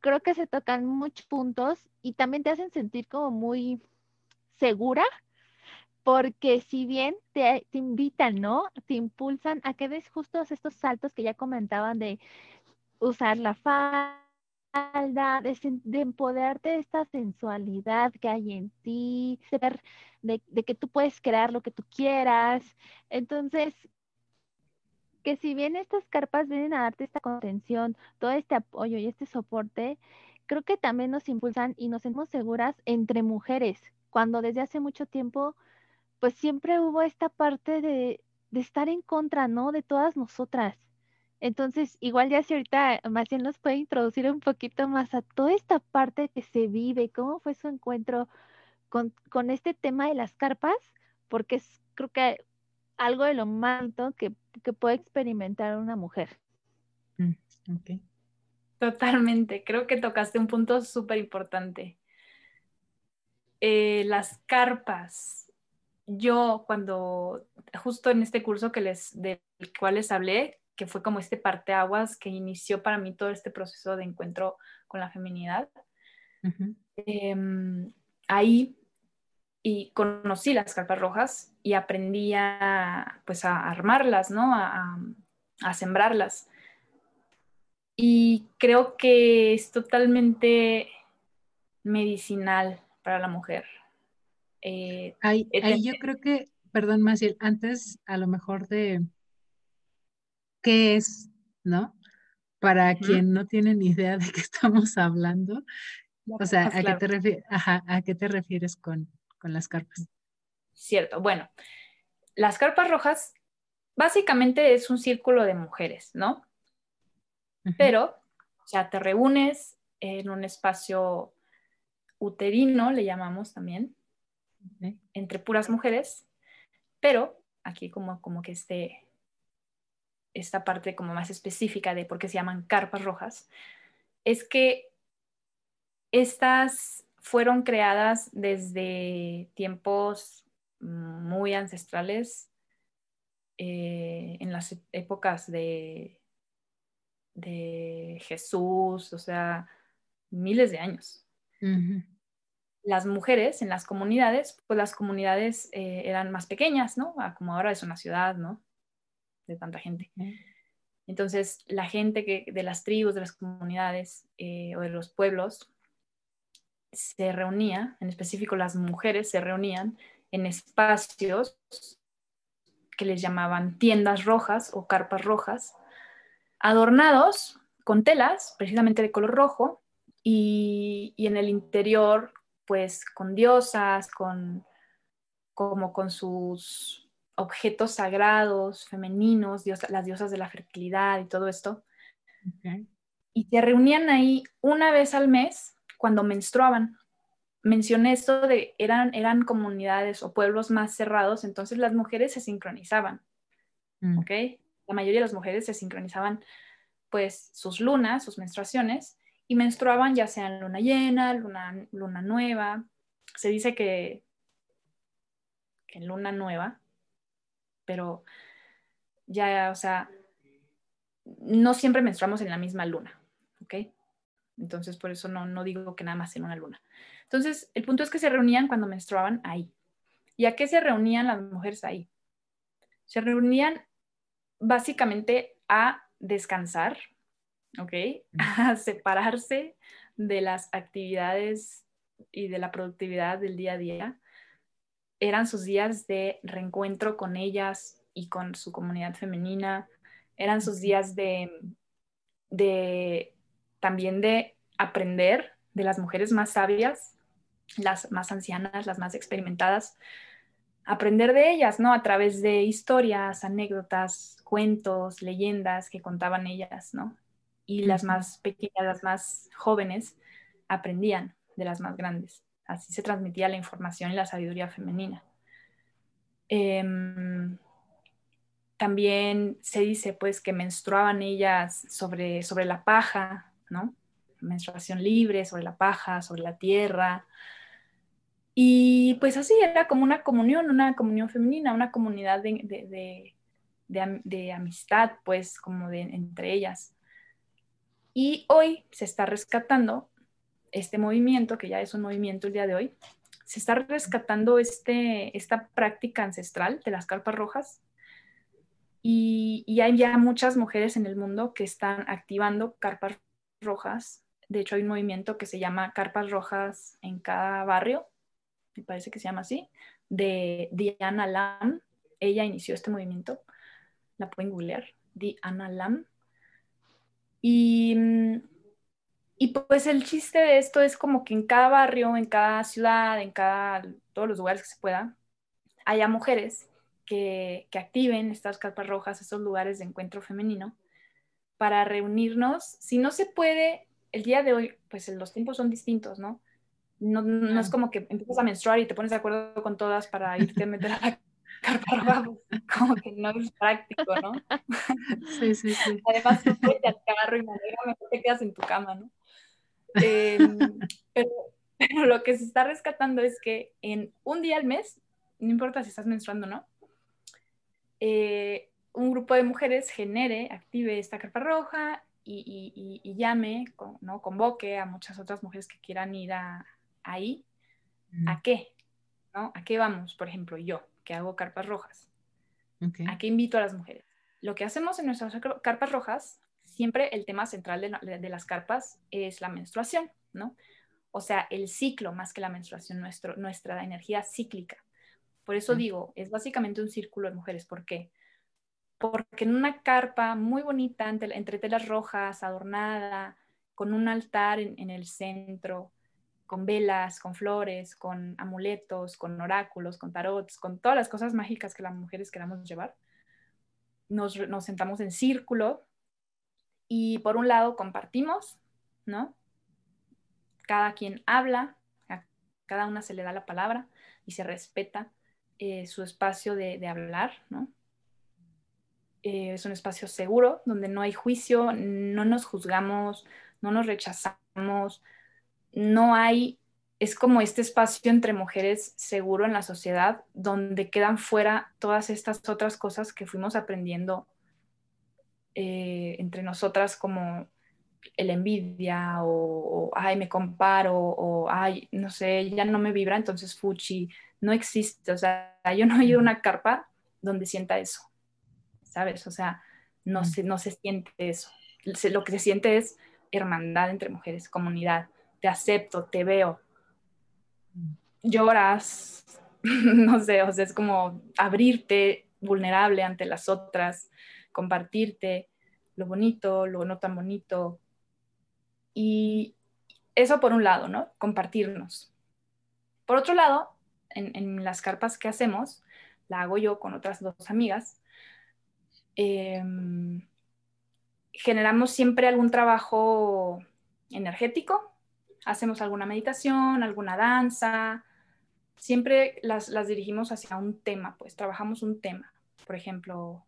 [SPEAKER 2] creo que se tocan muchos puntos y también te hacen sentir como muy segura, porque si bien te, invitan, ¿no? Te impulsan a que des justos estos saltos que ya comentaban de usar la falda, de, empoderarte de esta sensualidad que hay en ti, de, de que tú puedes crear lo que tú quieras. Entonces, que si bien estas carpas vienen a darte esta contención, todo este apoyo y este soporte, creo que también nos impulsan y nos sentimos seguras entre mujeres, cuando desde hace mucho tiempo, pues siempre hubo esta parte de, estar en contra, ¿no? De todas nosotras. Entonces, igual ya si ahorita más bien nos puede introducir un poquito más a toda esta parte que se vive, cómo fue su encuentro con, este tema de las carpas, porque es creo que algo de lo más que puede experimentar una mujer.
[SPEAKER 4] Mm, Totalmente, creo que tocaste un punto súper importante. Eh, las carpas. Yo cuando, justo en este curso que les, del cual les hablé, que fue como este parteaguas que inició para mí todo este proceso de encuentro con la feminidad, em, ahí y conocí las carpas rojas y aprendí a, pues a armarlas, ¿no? A, a, sembrarlas. Y creo que es totalmente medicinal para la mujer.
[SPEAKER 3] Eh, ahí, yo creo que, perdón, Maciel, antes a lo mejor de qué es, ¿no? Para quien no tiene ni idea de qué [LAUGHS] estamos hablando, o sea, ¿a, qué te refieres, ¿a qué te refieres con, con las carpas?
[SPEAKER 4] Cierto, bueno, las carpas rojas básicamente es un círculo de mujeres, ¿no? Pero, o sea, te reúnes en un espacio uterino, le llamamos también, entre puras mujeres, pero aquí como, como que este, esta parte como más específica de por qué se llaman carpas rojas, es que estas fueron creadas desde tiempos muy ancestrales, eh, en las épocas de, de Jesús, o sea, miles de años las mujeres en las comunidades, pues las comunidades eh, eran más pequeñas, ¿no? Como ahora es una ciudad, ¿no? De tanta gente. Entonces, la gente que, de las tribus, de las comunidades eh, o de los pueblos se reunía, en específico las mujeres se reunían en espacios que les llamaban tiendas rojas o carpas rojas, adornados con telas, precisamente de color rojo, y, en el interior, pues con diosas, con, como con sus objetos sagrados, femeninos, las diosas de la fertilidad y todo esto. Y se reunían ahí una vez al mes cuando menstruaban. Mencioné esto de eran, eran comunidades o pueblos más cerrados, entonces las mujeres se sincronizaban. Mm. ¿Ok? La mayoría de las mujeres se sincronizaban pues sus lunas, sus menstruaciones, y menstruaban ya sea en luna llena, luna, luna nueva. Se dice que, en luna nueva, pero ya, o sea, no siempre menstruamos en la misma luna, ¿ok? Entonces, por eso no, no digo que nada más en una luna. Entonces, el punto es que se reunían cuando menstruaban ahí. ¿Y a qué se reunían las mujeres ahí? Se reunían básicamente a descansar, ¿ok? A separarse de las actividades y de la productividad del día a día. Eran sus días de reencuentro con ellas y con su comunidad femenina. Eran sus días de, de también de aprender de las mujeres más sabias, las más ancianas, las más experimentadas, aprender de ellas, ¿no? A través de historias, anécdotas, cuentos, leyendas que contaban ellas, ¿no? Y las más pequeñas, las más jóvenes, aprendían de las más grandes. Así se transmitía la información y la sabiduría femenina. Em, también se dice pues que menstruaban ellas sobre, sobre la paja, ¿no? Menstruación libre, sobre la paja, sobre la tierra, y pues así era como una comunión, una comunión femenina, una comunidad de, amistad, pues como de entre ellas. Y hoy se está rescatando este movimiento, que ya es un movimiento el día de hoy, se está rescatando este, esta práctica ancestral de las carpas rojas. Y, y hay ya muchas mujeres en el mundo que están activando carpas rojas. De hecho, hay un movimiento que se llama Carpas Rojas en cada barrio, me parece que se llama así, de Diana Lam. Ella inició este movimiento, la pueden googlear, Diana Lam. Y, y pues el chiste de esto es como que en cada barrio, en cada ciudad, en cada, todos los lugares que se pueda, haya mujeres que, que activen estas carpas rojas, estos lugares de encuentro femenino, para reunirnos. Si no se puede, el día de hoy, pues los tiempos son distintos, ¿no? No, no, es como que empiezas a menstruar y te pones de acuerdo con todas para irte a meter a la carpa roja, pues, como que no es práctico, ¿no? [LAUGHS]
[SPEAKER 3] Sí, sí, sí.
[SPEAKER 4] Además, tú te al carro y me mejor te quedas en tu cama, ¿no? Em, [LAUGHS] pero, pero, lo que se está rescatando es que en un día al mes, no importa si estás menstruando o no, eh, un grupo de mujeres genere, active esta carpa roja y, y, y, llame, ¿no? convoque a muchas otras mujeres que quieran ir a, ahí, ¿a qué? ¿No? ¿A qué vamos? Por ejemplo, yo, que hago carpas rojas. ¿A qué invito a las mujeres? Lo que hacemos en nuestras carpas rojas, siempre el tema central de, las carpas es la menstruación, ¿no? O sea, el ciclo más que la menstruación, nuestro, nuestra energía cíclica. Por eso digo, es básicamente un círculo de mujeres. ¿Por qué? Porque en una carpa muy bonita, entre, telas rojas, adornada, con un altar en el centro, con velas, con flores, con amuletos, con oráculos, con tarots, con todas las cosas mágicas que las mujeres queramos llevar. Nos, sentamos en círculo y por un lado compartimos, ¿no? Cada quien habla, cada una se le da la palabra y se respeta eh, su espacio de, hablar, ¿no? Eh, es un espacio seguro donde no hay juicio, no nos juzgamos, no nos rechazamos, no hay, es como este espacio entre mujeres seguro en la sociedad donde quedan fuera todas estas otras cosas que fuimos aprendiendo eh, entre nosotras como el envidia o, ay, me comparo o ay, no sé, ya no me vibra, entonces fuchi, no existe, o sea, yo no he a una carpa donde sienta eso, ¿sabes? O sea, no se, no se siente eso. Lo que se siente es hermandad entre mujeres, comunidad, te acepto, te veo. Lloras, [LAUGHS] no sé, o sea, es como abrirte vulnerable ante las otras, compartirte lo bonito, lo no tan bonito. Y eso por un lado, ¿no? Compartirnos. Por otro lado, en, las carpas que hacemos, la hago yo con otras dos amigas, em, generamos siempre algún trabajo energético hacemos alguna meditación, alguna danza, siempre las, dirigimos hacia un tema, pues trabajamos un tema. Por ejemplo,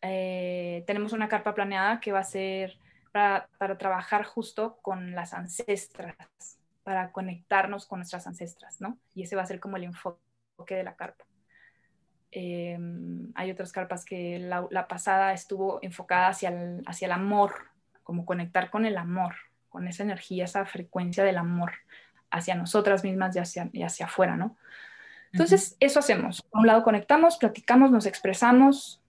[SPEAKER 4] eh, tenemos una carpa planeada que va a ser para, trabajar justo con las ancestras, para conectarnos con nuestras ancestras, ¿no? Y ese va a ser como el enfoque de la carpa. Eh, hay otras carpas que la, pasada estuvo enfocada hacia hacia el amor, como conectar con el amor, con esa energía, esa frecuencia del amor hacia nosotras mismas y hacia, y hacia afuera, ¿no? Entonces, eso hacemos. Por un lado, conectamos, platicamos, nos expresamos,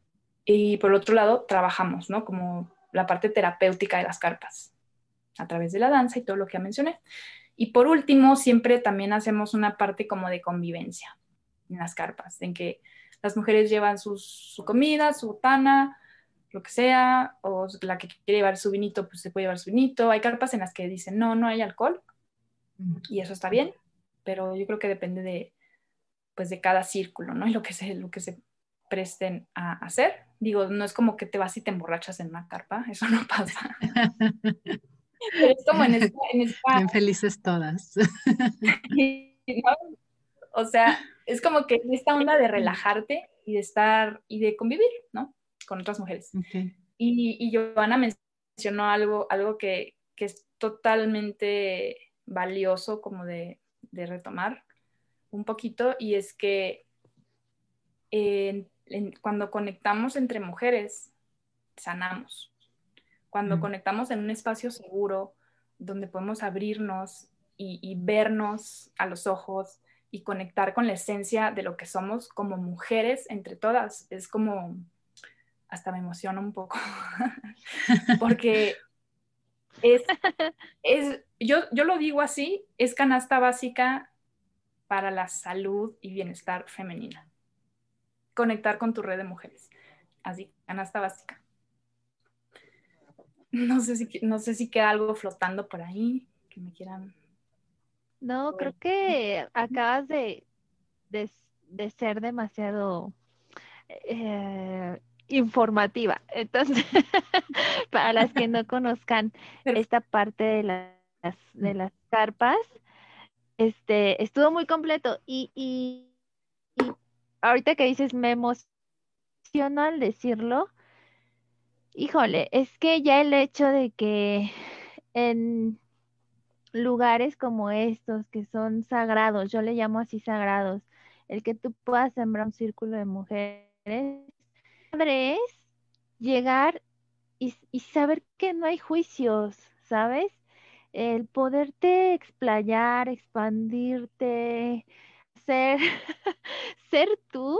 [SPEAKER 4] Y por otro lado, trabajamos, ¿no? Como la parte terapéutica de las carpas, a través de la danza y todo lo que ya mencioné. Y por último, siempre también hacemos una parte como de convivencia en las carpas, en que las mujeres llevan su comida, su botana, lo que sea, o la que quiere llevar su vinito, pues se puede llevar su vinito. Hay carpas en las que dicen, no, no hay alcohol, y eso está bien, pero yo creo que depende de, pues, de cada círculo, ¿no? [LAUGHS] Y lo que se, lo que se presten a hacer. Digo, no es como que te vas y te emborrachas en una carpa, [LAUGHS] eso no pasa.
[SPEAKER 3] es como en esta... Bien felices todas. [LAUGHS]
[SPEAKER 4] O sea, es como que en esta onda de relajarte y de estar y de convivir, ¿no? Con otras mujeres. Y, y Giovanna mencionó algo, algo que, que, es totalmente valioso como de, de retomar un poquito y es que cuando conectamos entre mujeres, sanamos. Cuando mm. conectamos en un espacio seguro, donde podemos abrirnos y, y, vernos a los ojos y conectar con la esencia de lo que somos como mujeres entre todas, es como, hasta me emociona un poco, [LAUGHS] [LAUGHS] porque es, es yo, yo lo digo así, es canasta básica para la salud y bienestar femenina. Conectar con tu red de mujeres. Así, canasta básica. No sé si, no sé si queda algo flotando por ahí que me quieran.
[SPEAKER 2] No, creo que acabas de, de, ser demasiado eh, informativa. Entonces, [LAUGHS] para las que no conozcan esta parte de, las, de las carpas, este, estuvo muy completo y, y, ahorita que dices me emociona al decirlo, híjole, es que ya el hecho de que en lugares como estos que son sagrados, yo le llamo así sagrados, el que tú puedas sembrar un círculo de mujeres, padre es llegar y, y saber que no hay juicios, ¿sabes? el poderte explayar, expandirte, ser, [LAUGHS] ser tú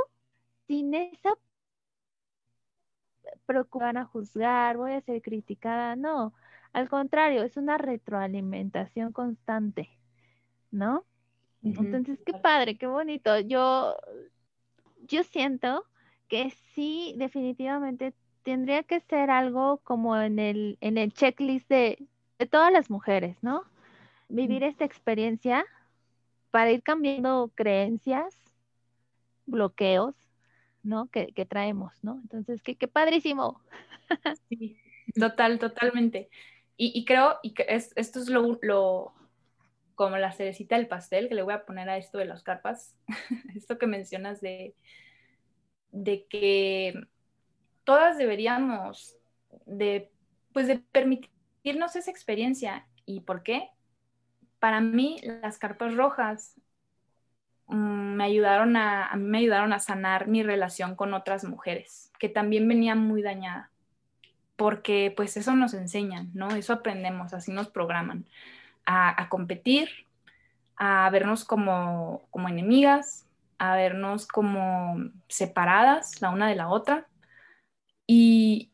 [SPEAKER 2] sin esa preocupación a juzgar, voy a ser criticada, no, al contrario, es una retroalimentación constante, ¿no? Entonces, qué padre, qué bonito. Yo, yo siento que sí, definitivamente tendría que ser algo como en el, en el checklist de de todas las mujeres, ¿no? Vivir esta experiencia para ir cambiando creencias, bloqueos, ¿no? Que, traemos, ¿no? Entonces, qué, qué padrísimo. [LAUGHS]
[SPEAKER 4] Sí, total, totalmente. Y, creo, y que esto es lo, lo, como la cerecita del pastel que le voy a poner a esto de las carpas, [LAUGHS] esto que mencionas de, de que todas deberíamos de, pues de permitir irnos esa experiencia. ¿Y por qué? Para mí, las carpas rojas mm, me ayudaron a, a me ayudaron a sanar mi relación con otras mujeres, que también venía muy dañada, porque pues eso nos enseñan, ¿no? Eso aprendemos, así nos programan, a, competir, a vernos como, como enemigas, a vernos como separadas la una de la otra. Y,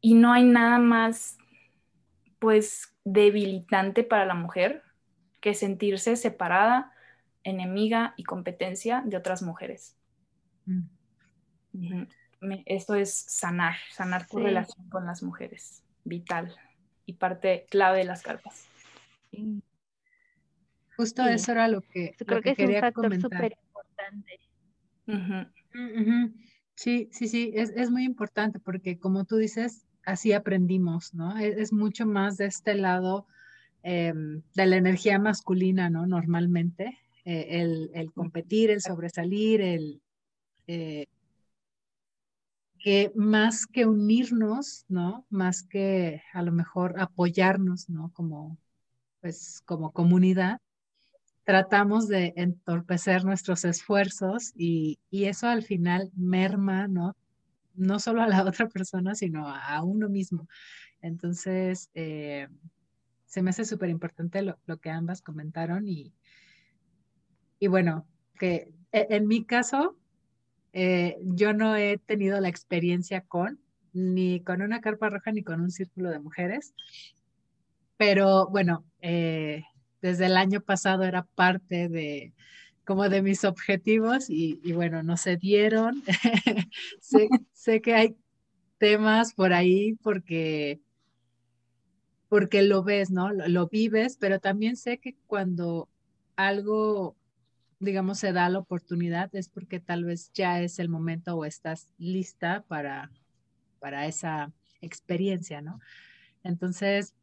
[SPEAKER 4] y no hay nada más pues debilitante para la mujer que sentirse separada, enemiga y competencia de otras mujeres. Mm. Esto es sanar, sanar tu relación con las mujeres, vital y parte clave de las cartas.
[SPEAKER 3] Justo eso era lo que,
[SPEAKER 2] creo que, es un factor súper importante.
[SPEAKER 3] Sí, sí, sí, es, es muy importante porque como tú dices, así aprendimos, ¿no? E-, es, mucho más de este lado em, de la energía masculina, ¿no? Normalmente, eh, el, competir, el sobresalir, el... Eh, que más que unirnos, ¿no? Más que a lo mejor apoyarnos, ¿no? Como, pues, como comunidad, tratamos de entorpecer nuestros esfuerzos y, y, eso al final merma, ¿no? no solo a la [LAUGHS] otra persona, sino a uno mismo. Entonces, eh, se me hace súper importante lo, que ambas comentaron y, y bueno, que e, en mi caso, Eh, yo no he tenido la experiencia con, ni con una carpa roja, ni con un círculo de mujeres, pero bueno, eh, desde el año pasado era parte de como de mis objetivos y, bueno, no se dieron. [LAUGHS] sé, sé que hay temas por ahí porque porque lo ves, ¿no? Lo, vives, pero también sé que cuando algo, digamos, se da la oportunidad es porque tal vez ya es el momento o estás lista para, para esa experiencia, ¿no? Entonces,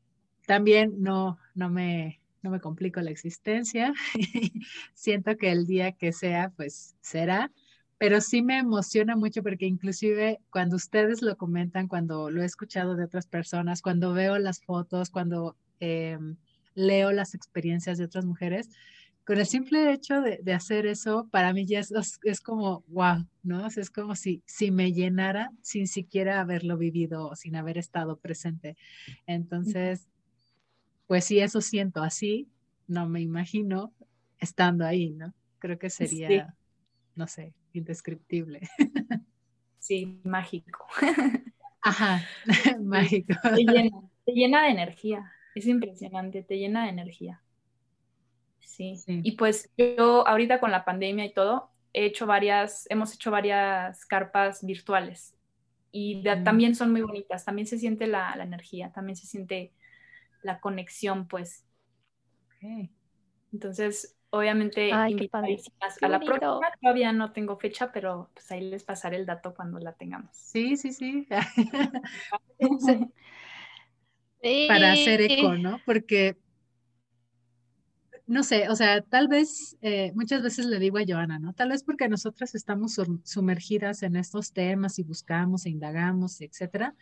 [SPEAKER 3] también no, no me, no me complico la existencia. [LAUGHS] Siento que el día que sea, pues será pero sí me emociona mucho porque inclusive cuando ustedes lo comentan, cuando lo he escuchado de otras personas, cuando veo las fotos, cuando em, leo las experiencias de otras mujeres, con el simple hecho de, hacer eso, para mí ya es, es, como, wow, ¿no? es como si, si me llenara sin siquiera haberlo vivido o sin haber estado presente. Entonces, pues si eso siento así, no me imagino estando ahí, ¿no? Creo que sería, no sé, indescriptible.
[SPEAKER 4] Sí, mágico. [LAUGHS]
[SPEAKER 3] Ajá, [LAUGHS] mágico.
[SPEAKER 4] Te llena, te llena de energía. Es impresionante, te llena de energía. Sí. Y pues yo ahorita con la pandemia y todo, he hecho varias, hemos hecho varias carpas virtuales y mm. también son muy bonitas, también se siente la, energía, también se siente la conexión, pues. Entonces, Obviamente, a la próxima. Todavía no tengo fecha, pero pues ahí les pasaré el dato cuando la tengamos.
[SPEAKER 3] Sí, sí, sí. [LAUGHS] Para hacer eco, ¿no? Porque, no sé, o sea, tal vez, eh, muchas veces le digo a Joana, ¿no? Tal vez porque nosotras estamos sumergidas en estos temas y buscamos e indagamos, etcétera,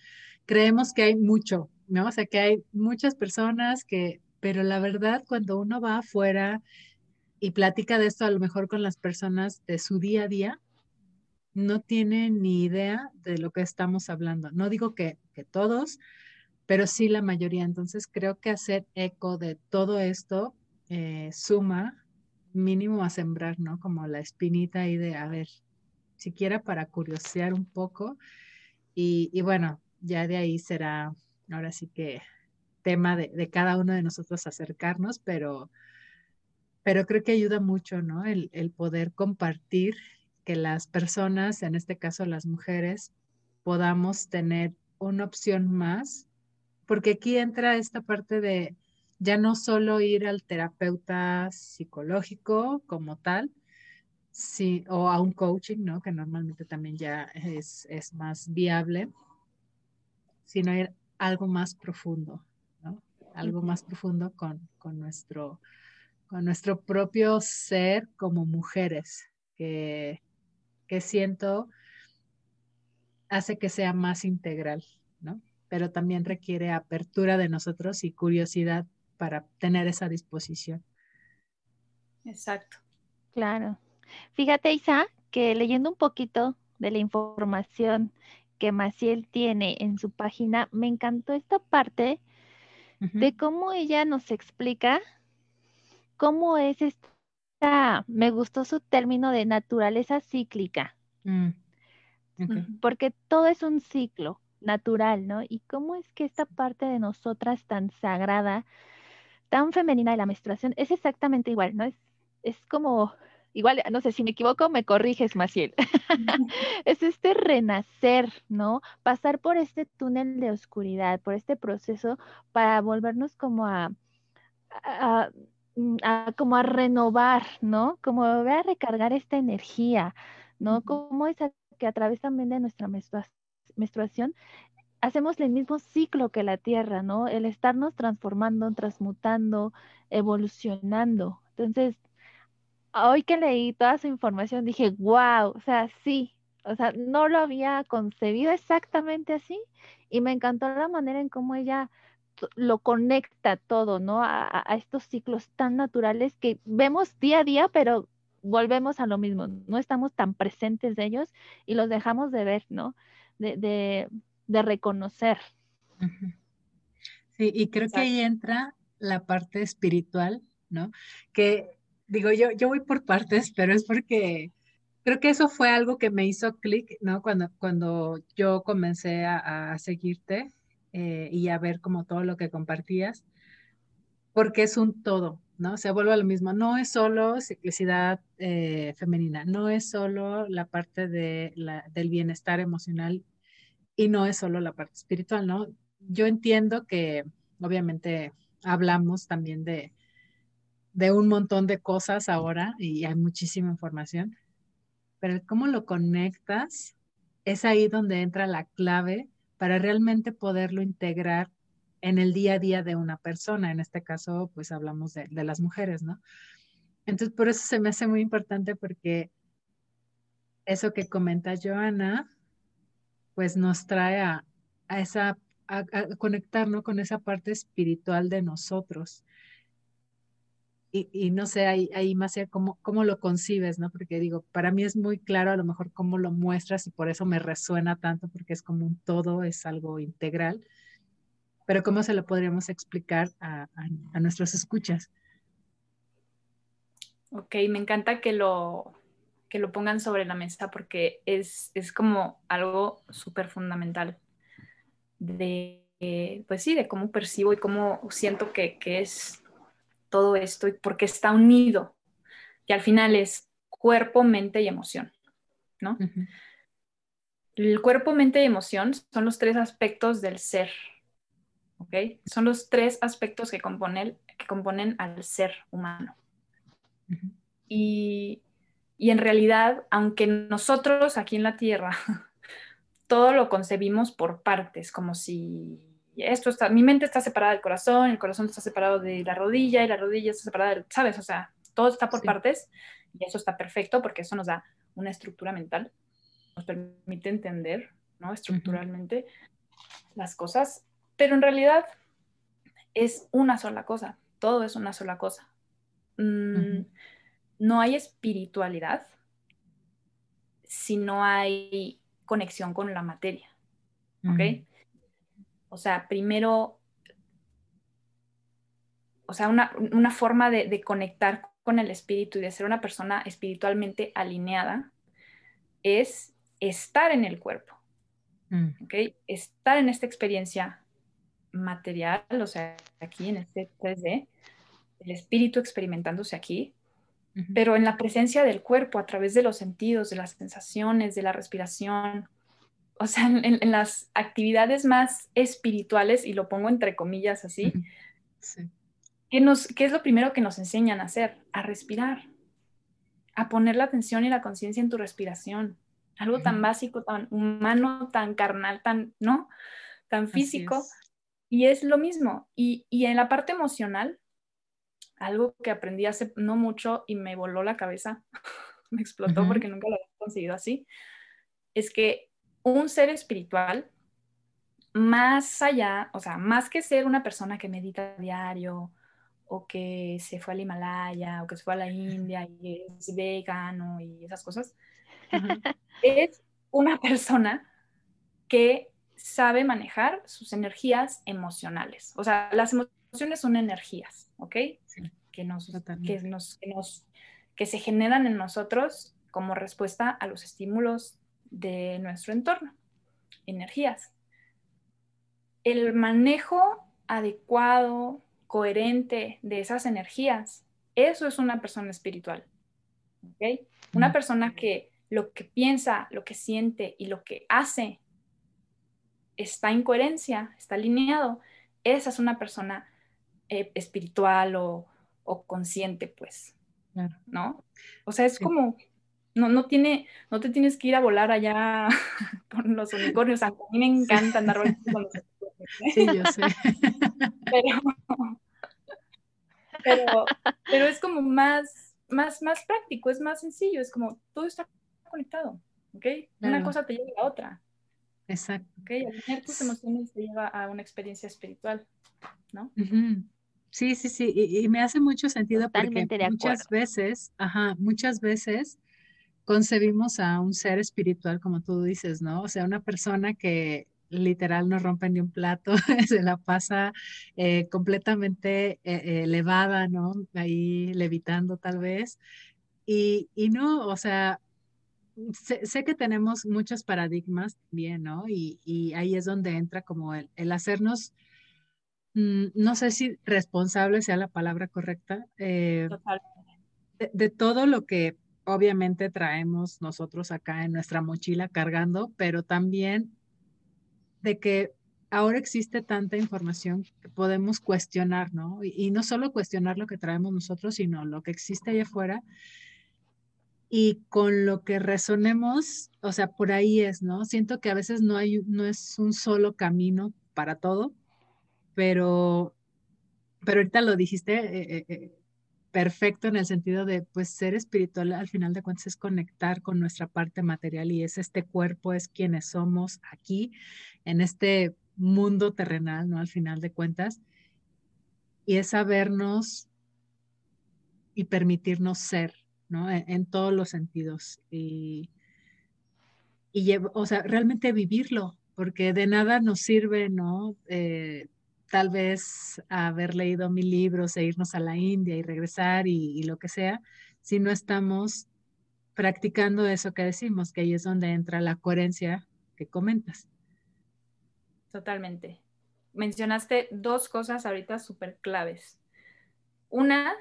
[SPEAKER 3] creemos que hay mucho, ¿no? O sea, que hay muchas personas que, pero la verdad, cuando uno va afuera, y platica de esto a lo mejor con las personas de su día a día, no tienen ni idea de lo que estamos hablando. No digo que, todos, pero sí la mayoría. Entonces creo que hacer eco de todo esto eh, suma mínimo a sembrar, ¿no? Como la espinita ahí de, a ver, siquiera para curiosear un poco. Y, y bueno, ya de ahí será, ahora sí que tema de, cada uno de nosotros acercarnos, pero pero creo que ayuda mucho, ¿no? El, poder compartir que las personas, en este caso las mujeres, podamos tener una opción más, porque aquí entra esta parte de ya no solo ir al terapeuta psicológico como tal, sí, o a un coaching, ¿no? Que normalmente también ya es, es más viable, sino ir algo más profundo, ¿no? Algo más profundo con, con nuestro a nuestro propio ser como mujeres, que, que siento hace que sea más integral, ¿no? Pero también requiere apertura de nosotros y curiosidad para tener esa disposición.
[SPEAKER 4] Exacto.
[SPEAKER 2] Claro. Fíjate, Isa, que leyendo un poquito de la información que Maciel tiene en su página, me encantó esta parte de cómo ella nos explica ¿Cómo es esta? Me gustó su término de naturaleza cíclica. Mm, porque todo es un ciclo natural, ¿no? Y cómo es que esta parte de nosotras tan sagrada, tan femenina de la menstruación, es exactamente igual, ¿no? Es, es como, igual, no sé, si me equivoco, me corriges, Maciel. [LAUGHS] es este renacer, ¿no? Pasar por este túnel de oscuridad, por este proceso para volvernos como a Mm, como a renovar, ¿no? Como a recargar esta energía, ¿no? Como es que a través también de nuestra menstruación hacemos el mismo ciclo que la Tierra, ¿no? El estarnos transformando, transmutando, evolucionando. Entonces, hoy que leí toda su información, dije, wow, o sea, sí, o sea, no lo había concebido exactamente así y me encantó la manera en cómo ella lo conecta todo, ¿no? A, estos ciclos tan naturales que vemos día a día, pero volvemos a lo mismo, no estamos tan presentes de ellos y los dejamos de ver, ¿no? De, reconocer.
[SPEAKER 3] Sí, y creo que ahí entra la parte espiritual, ¿no? Que digo, yo, yo voy por partes, pero es porque creo que eso fue algo que me hizo clic, ¿no? Cuando, cuando yo comencé a, seguirte eh, y a ver como todo lo que compartías, porque es un todo, ¿no? Se vuelve a lo mismo. No es solo ciclicidad eh, femenina, no es solo la parte de la, del bienestar emocional y no es solo la parte espiritual, ¿no? Yo entiendo que obviamente hablamos también de, de un montón de cosas ahora y hay muchísima información, pero cómo lo conectas es ahí donde entra la clave para realmente poderlo integrar en el día a día de una persona. En este caso, pues hablamos de, las mujeres, ¿no? Entonces, por eso se me hace muy importante porque eso que comenta Joana, pues nos trae a, esa, a, conectarnos con esa parte espiritual de nosotros y, no sé, ahí, ahí más cómo, cómo lo concibes, ¿no? Porque digo, para mí es muy claro a lo mejor cómo lo muestras y por eso me resuena tanto, porque es como un todo, es algo integral. Pero ¿cómo se lo podríamos explicar a, a, nuestros escuchas?
[SPEAKER 4] Ok, me encanta que lo, que lo pongan sobre la mesa porque es, es como algo súper fundamental de, pues sí, de cómo percibo y cómo siento que, que es todo esto y porque está unido, que al final es cuerpo, mente y emoción, ¿no? El cuerpo, mente y emoción son los tres aspectos del ser, ¿ok? Son los tres aspectos que componen, que componen al ser humano. y, y en realidad, aunque nosotros aquí en la Tierra [LAUGHS] todo lo concebimos por partes, como si esto está, mi mente está separada del corazón, el corazón está separado de la rodilla y la rodilla está separada del, ¿sabes? O sea, todo está por partes y eso está perfecto porque eso nos da una estructura mental, nos permite entender, ¿no? Estructuralmente las cosas, pero en realidad es una sola cosa, todo es una sola cosa. Mm, no hay espiritualidad si no hay conexión con la materia, ¿ok? O sea, primero, o sea, una, forma de, conectar con el espíritu y de ser una persona espiritualmente alineada es estar en el cuerpo, mm. Estar en esta experiencia material, o sea, aquí en este 3D, el espíritu experimentándose aquí, pero en la presencia del cuerpo a través de los sentidos, de las sensaciones, de la respiración, o sea, en, las actividades más espirituales, y lo pongo entre comillas así, ¿qué, nos, ¿qué es lo primero que nos enseñan a hacer? A respirar, a poner la atención y la conciencia en tu respiración. Algo tan básico, tan humano, tan carnal, tan, ¿no? Tan físico. Y es lo mismo. Y, en la parte emocional, algo que aprendí hace no mucho y me voló la cabeza, [LAUGHS] me explotó porque nunca lo había conseguido así, es que un ser espiritual, más allá, o sea, más que ser una persona que medita a diario o que se fue al Himalaya o que se fue a la India y es vegano y esas cosas, [LAUGHS] es una [LAUGHS] persona que sabe manejar sus energías emocionales. O sea, las emociones son energías, ¿ok? que, nos, que, nos, que, nos, que se generan en nosotros como respuesta a los estímulos de nuestro entorno, energías. El manejo adecuado, coherente de esas energías, eso es una persona espiritual. Una persona que lo que piensa, lo que siente y lo que hace está en coherencia, está alineado, esa es una persona eh, espiritual o, consciente, pues. ¿No? O sea, es como no, no, tiene, no te tienes que ir a volar allá [LAUGHS] con los unicornios. A mí me encanta andar [LAUGHS] con los unicornios.
[SPEAKER 3] ¿eh? Sí, yo sé. [LAUGHS]
[SPEAKER 4] Pero, pero, es como más, más, más práctico, es más sencillo, es como todo está conectado, ¿ok? Una cosa te lleva a la otra.
[SPEAKER 3] Exacto.
[SPEAKER 4] ¿Ok? Al tener tus emociones te lleva a una experiencia espiritual, ¿no?
[SPEAKER 3] Sí, sí, sí, y, me hace mucho sentido porque muchas veces, ajá, muchas veces concebimos a un ser espiritual, como tú dices, ¿no? O sea, una persona que literal no rompe ni un plato, [LAUGHS] se la pasa eh, completamente eh, elevada, ¿no? Ahí levitando tal vez. Y, y, no, o sea, sé, que tenemos muchos paradigmas bien, ¿no? Y, ahí es donde entra como el, hacernos, mm, no sé si responsable sea la palabra correcta, eh, de, todo lo que obviamente traemos nosotros acá en nuestra mochila cargando, pero también de que ahora existe tanta información que podemos cuestionar, ¿no? Y, no solo cuestionar lo que traemos nosotros, sino lo que existe allá afuera y con lo que resonemos, o sea, por ahí es, ¿no? Siento que a veces no hay, no es un solo camino para todo, pero, pero ahorita lo dijiste eh, eh, eh, perfecto en el sentido de, pues, ser espiritual al final de cuentas es conectar con nuestra parte material y es este cuerpo, es quienes somos aquí, en este mundo terrenal, ¿no? Al final de cuentas, y es sabernos y permitirnos ser, en, todos los sentidos. Y, y o sea, realmente vivirlo, porque de nada nos sirve, ¿no? Eh, tal vez haber leído mil libros e irnos a la India y regresar y, y, lo que sea, si no estamos practicando eso que decimos, que ahí es donde entra la coherencia que comentas.
[SPEAKER 4] Totalmente. Mencionaste dos cosas ahorita súper claves. Una,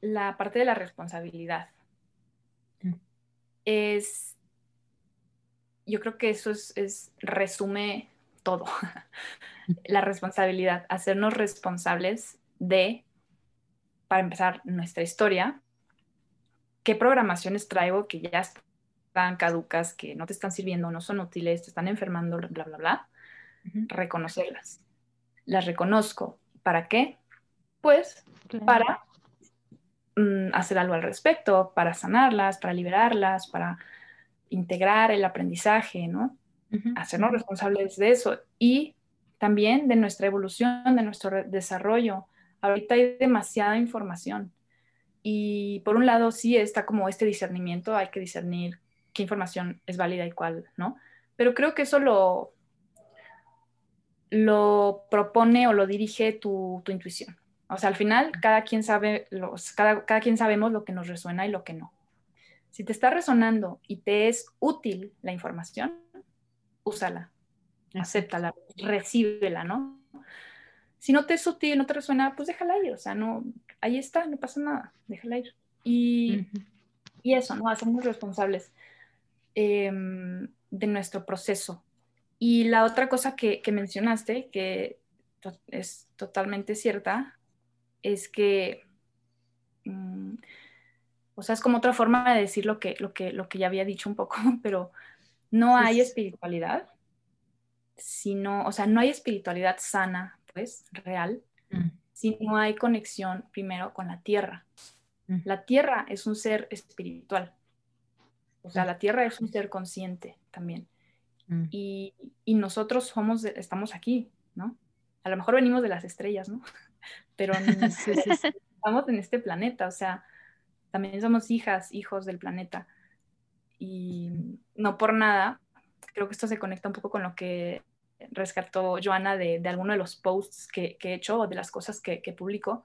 [SPEAKER 4] la parte de la responsabilidad es, yo creo que eso es, resume todo, la responsabilidad, hacernos responsables de, para empezar, nuestra historia, qué programaciones traigo que ya están caducas, que no te están sirviendo, no son útiles, te están enfermando, bla, bla, bla, reconocerlas. Las reconozco. ¿Para qué? Pues para Mm, hacer algo al respecto, para sanarlas, para liberarlas, para integrar el aprendizaje, ¿no? Hacernos responsables de eso y también de nuestra evolución, de nuestro desarrollo. Ahorita hay demasiada información y por un lado sí está como este discernimiento, hay que discernir qué información es válida y cuál, ¿no? Pero creo que eso lo, lo propone o lo dirige tu, tu intuición. O sea, al final cada quien sabe, los, cada, cada quien sabemos lo que nos resuena y lo que no. Si te está resonando y te es útil la información, úsala, acéptala, recíbela, ¿no? Si no te es útil, no te resuena, pues déjala ir, o sea, no, ahí está, no pasa nada, déjala ir. Y, y eso, ¿no? Hacemos responsables em, de nuestro proceso. Y la otra cosa que, que mencionaste, que es totalmente cierta, es que, mm, o sea, es como otra forma de decir lo que, lo que, lo que ya había dicho un poco, [LAUGHS] pero no hay espiritualidad, sino, o sea, no hay espiritualidad sana, pues, real, mm. si no hay conexión primero con la tierra. Mm. La tierra es un ser espiritual, o sea, la tierra es un ser consciente también. Y, y, nosotros somos, estamos aquí, ¿no? A lo mejor venimos de las estrellas, ¿no? [LAUGHS] pero [LAUGHS] estamos en este planeta, o sea, también somos hijas, hijos del planeta. Y no por nada, creo que esto se conecta un poco con lo que rescató Joana de, de alguno de los posts que, he hecho o de las cosas que, que publico,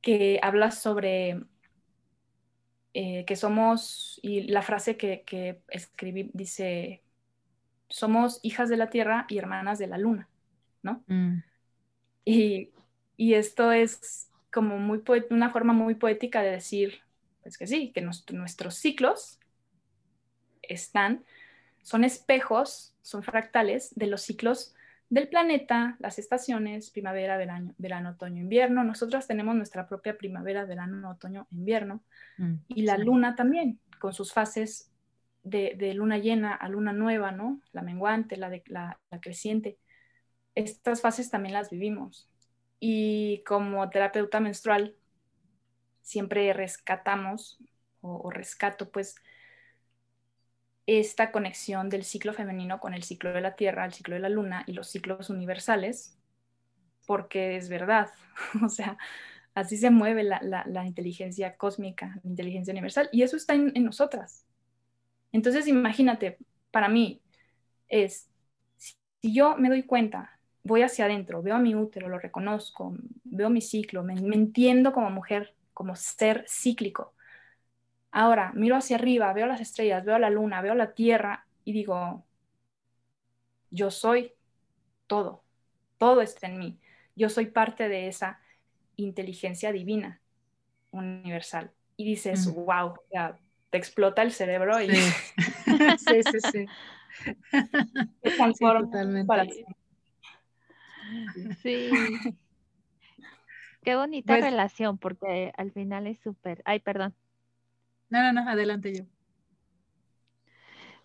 [SPEAKER 4] que habla sobre eh, que somos, y la frase que, escribí dice, somos hijas de la Tierra y hermanas de la Luna, ¿no? Mm. Y y esto es como muy una forma muy poética de decir, pues que sí, que nuestros ciclos están, son espejos, son fractales de los ciclos del planeta, las estaciones, primavera, verano, verano otoño, invierno. Nosotros tenemos nuestra propia primavera, verano, otoño, invierno. Mm, y la luna también, con sus fases de, luna llena a luna nueva, ¿no? La menguante, la, de, la creciente. Estas fases también las vivimos. Y como terapeuta menstrual, siempre rescatamos o, rescato pues esta conexión del ciclo femenino con el ciclo de la Tierra, el ciclo de la Luna y los ciclos universales, porque es verdad, [LAUGHS] o sea, así se mueve la, inteligencia cósmica, la inteligencia universal, y eso está en, en, nosotras. Entonces, imagínate, para mí es, si yo me doy cuenta voy hacia adentro, veo a mi útero, lo reconozco, veo mi ciclo, me, entiendo como mujer, como ser cíclico. Ahora, miro hacia arriba, veo las estrellas, veo la luna, veo la tierra y digo, yo soy todo, todo está en mí. Yo soy parte de esa inteligencia divina universal. Y dices, wow, ya, te explota el cerebro y sí, [LAUGHS] sí, sí. sí.
[SPEAKER 2] transforma [LAUGHS] para ti. Sí. [LAUGHS] Qué bonita pues relación, porque al final es súper. Ay, perdón.
[SPEAKER 3] No, no, no, adelante yo.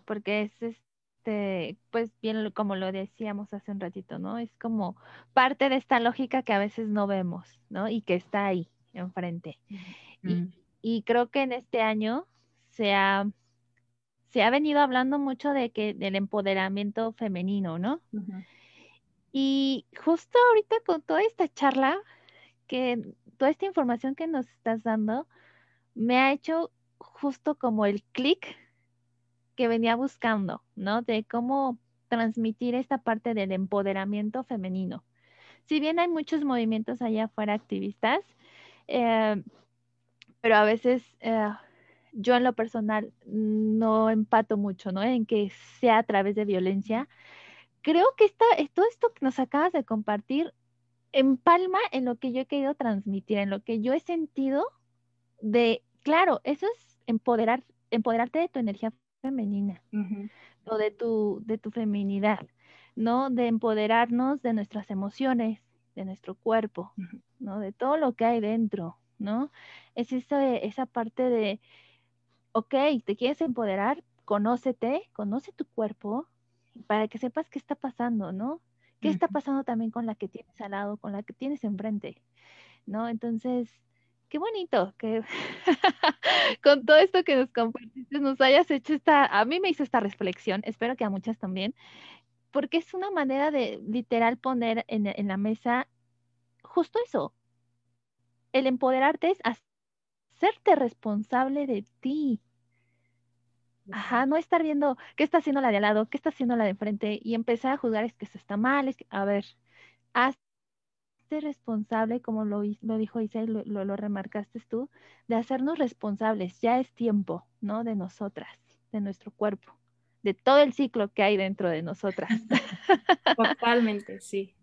[SPEAKER 2] Porque es este, pues bien como lo decíamos hace un ratito, ¿no? Es como parte de esta lógica que a veces no vemos, ¿no? Y que está ahí, enfrente. Y, y, creo que en este año se ha, se ha venido hablando mucho de que del empoderamiento femenino, ¿no? Y justo ahorita con toda esta charla, que toda esta información que nos estás dando, me ha hecho justo como el clic que venía buscando, ¿no? De cómo transmitir esta parte del empoderamiento femenino. Si bien hay muchos movimientos allá afuera activistas, eh, pero a veces eh, yo en lo personal no empato mucho, ¿no? En que sea a través de violencia. Creo que esta, todo esto que nos acabas de compartir empalma en lo que yo he querido transmitir, en lo que yo he sentido de, claro, eso es empoderar, empoderarte de tu energía femenina o de tu, de tu feminidad, ¿no? De empoderarnos de nuestras emociones, de nuestro cuerpo, ¿no? De todo lo que hay dentro, ¿no? Es esa, esa parte de, ok, te quieres empoderar, conócete, conoce tu cuerpo para que sepas qué está pasando, ¿no? ¿Qué está pasando también con la que tienes al lado, con la que tienes enfrente? ¿No? Entonces, qué bonito que [LAUGHS] con todo esto que nos compartiste nos hayas hecho esta, a mí me hizo esta reflexión, espero que a muchas también, porque es una manera de literal poner en, en la mesa justo eso. El empoderarte es hacerte responsable de ti, Ajá, no estar viendo qué está haciendo la de al lado, qué está haciendo la de enfrente y empezar a juzgar es que eso está mal, es que, a ver, responsable, como lo, lo dijo Isabel, lo, lo, remarcaste tú, de hacernos responsables, ya es tiempo, ¿no? De nosotras, de nuestro cuerpo, de todo el ciclo que hay dentro de nosotras. [LAUGHS]
[SPEAKER 4] Totalmente, sí,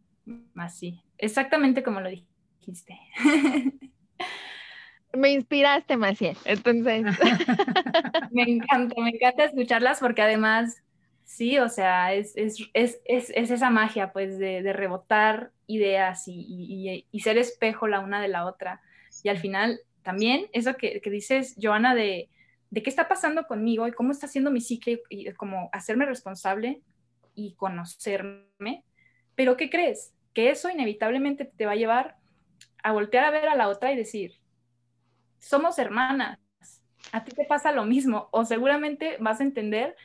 [SPEAKER 4] así, exactamente como lo dijiste. [LAUGHS]
[SPEAKER 2] me inspiraste, Maciel. Entonces. [LAUGHS]
[SPEAKER 4] me encanta, me encanta escucharlas porque además, sí, o sea, es, es, es, es esa magia, pues, de, de rebotar ideas y, y, ser espejo la una de la otra. Y al final, también, eso que, que dices, Joana, de, de, qué está pasando conmigo y cómo está haciendo mi ciclo y como hacerme responsable y conocerme. Pero, ¿qué crees? Que eso inevitablemente te va a llevar a voltear a ver a la otra y decir, somos hermanas, a ti te pasa lo mismo, o seguramente vas a entender,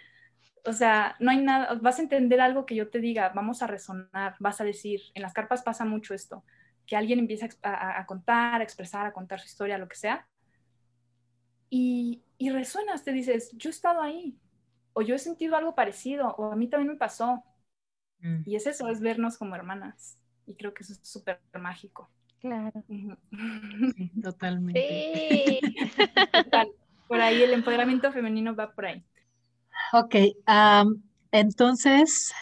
[SPEAKER 4] o sea, no hay nada, vas a entender algo que yo te diga, vamos a resonar, vas a decir, en las carpas pasa mucho esto, que alguien empieza a, contar, a expresar, a contar su historia, lo que sea, y, y resuenas, te dices, yo he estado ahí, o yo he sentido algo parecido, o a mí también me pasó. Mm. Y es eso, es vernos como hermanas. Y creo que eso es súper mágico.
[SPEAKER 2] Claro.
[SPEAKER 3] totalmente. [LAUGHS]
[SPEAKER 2] Sí.
[SPEAKER 4] por ahí el empoderamiento femenino va por ahí.
[SPEAKER 3] Ok, entonces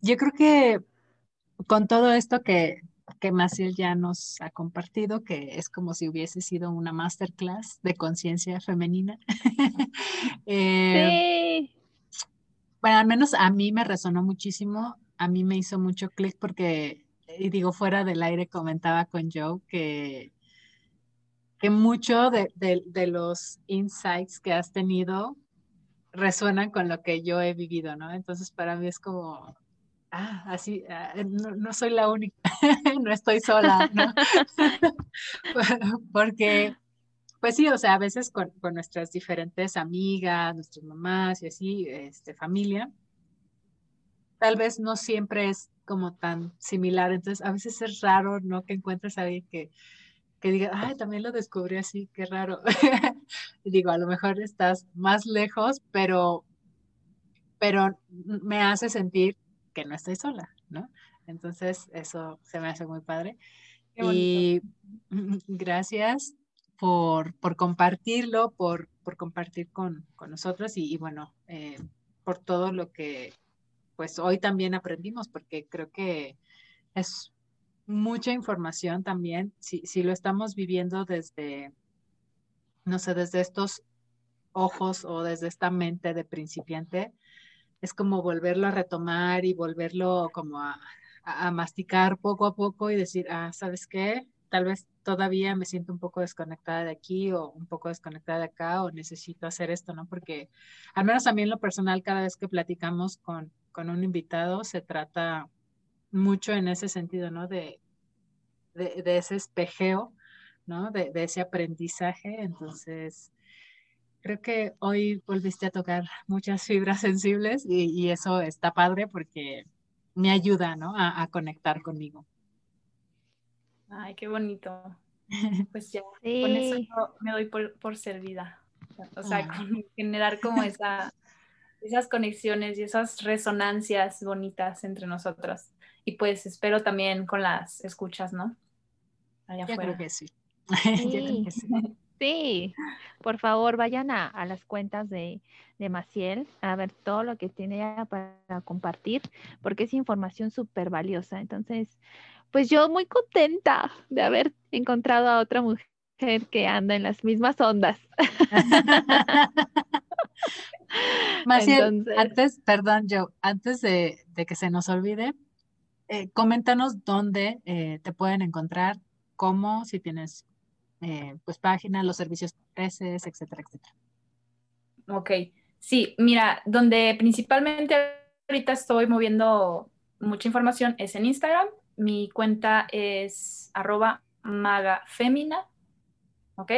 [SPEAKER 3] yo creo que con todo esto que, que Maciel ya nos ha compartido, que es como si hubiese sido una masterclass de conciencia femenina. [LAUGHS]
[SPEAKER 2] Eh, sí.
[SPEAKER 3] Bueno, al menos a mí me resonó muchísimo, a mí me hizo mucho clic porque y digo, fuera del aire comentaba con Joe que, que mucho de, los insights que has tenido resuenan con lo que yo he vivido, ¿no? Entonces para mí es como, ah, así, ah, no, soy la única, [LAUGHS] no estoy sola, ¿no? [LAUGHS] Porque, pues sí, o sea, a veces con, con, nuestras diferentes amigas, nuestras mamás y así, este, familia, tal vez no siempre es como tan similar. Entonces, a veces es raro, ¿no? Que encuentres a alguien que, que diga, ay, también lo descubrí así, qué raro. [LAUGHS] digo, a lo mejor estás más lejos, pero, pero me hace sentir que no estoy sola, ¿no? Entonces, eso se me hace muy padre. Y [LAUGHS] gracias por, por compartirlo, por, por compartir con, con nosotros y, bueno, eh, por todo lo que pues hoy también aprendimos, porque creo que es mucha información también, si, si lo estamos viviendo desde, no sé, desde estos ojos o desde esta mente de principiante, es como volverlo a retomar y volverlo como a, masticar poco a poco y decir, ah, ¿sabes qué? Tal vez todavía me siento un poco desconectada de aquí o un poco desconectada de acá o necesito hacer esto, ¿no? Porque al menos a mí en lo personal, cada vez que platicamos con, con un invitado, se trata mucho en ese sentido, ¿no? De, de, de ese espejeo, ¿no? De, de, ese aprendizaje. Entonces, creo que hoy volviste a tocar muchas fibras sensibles y, y eso está padre porque me ayuda, ¿no? A, a conectar conmigo.
[SPEAKER 4] Ay, qué bonito. Pues ya, [LAUGHS] con eso me doy por, por servida. O sea, generar como esa, esas conexiones y esas resonancias bonitas entre nosotras. Y pues espero también con las escuchas, ¿no?
[SPEAKER 3] Allá Yo creo que sí. [LAUGHS]
[SPEAKER 2] Sí. [LAUGHS] sí. por favor, vayan a, a las cuentas de, de, Maciel a ver todo lo que tiene para compartir, porque es información súper valiosa. Entonces, pues yo muy contenta de haber encontrado a otra mujer que anda en las mismas ondas. [LAUGHS]
[SPEAKER 3] Maciel, antes, perdón, yo, antes de, que se nos olvide, eh, coméntanos dónde eh, te pueden encontrar, cómo, si tienes eh, pues página, los servicios que etcétera, etcétera.
[SPEAKER 4] Ok, sí, mira, donde principalmente ahorita estoy moviendo mucha información es en Instagram mi cuenta es arroba magafemina, ¿ok?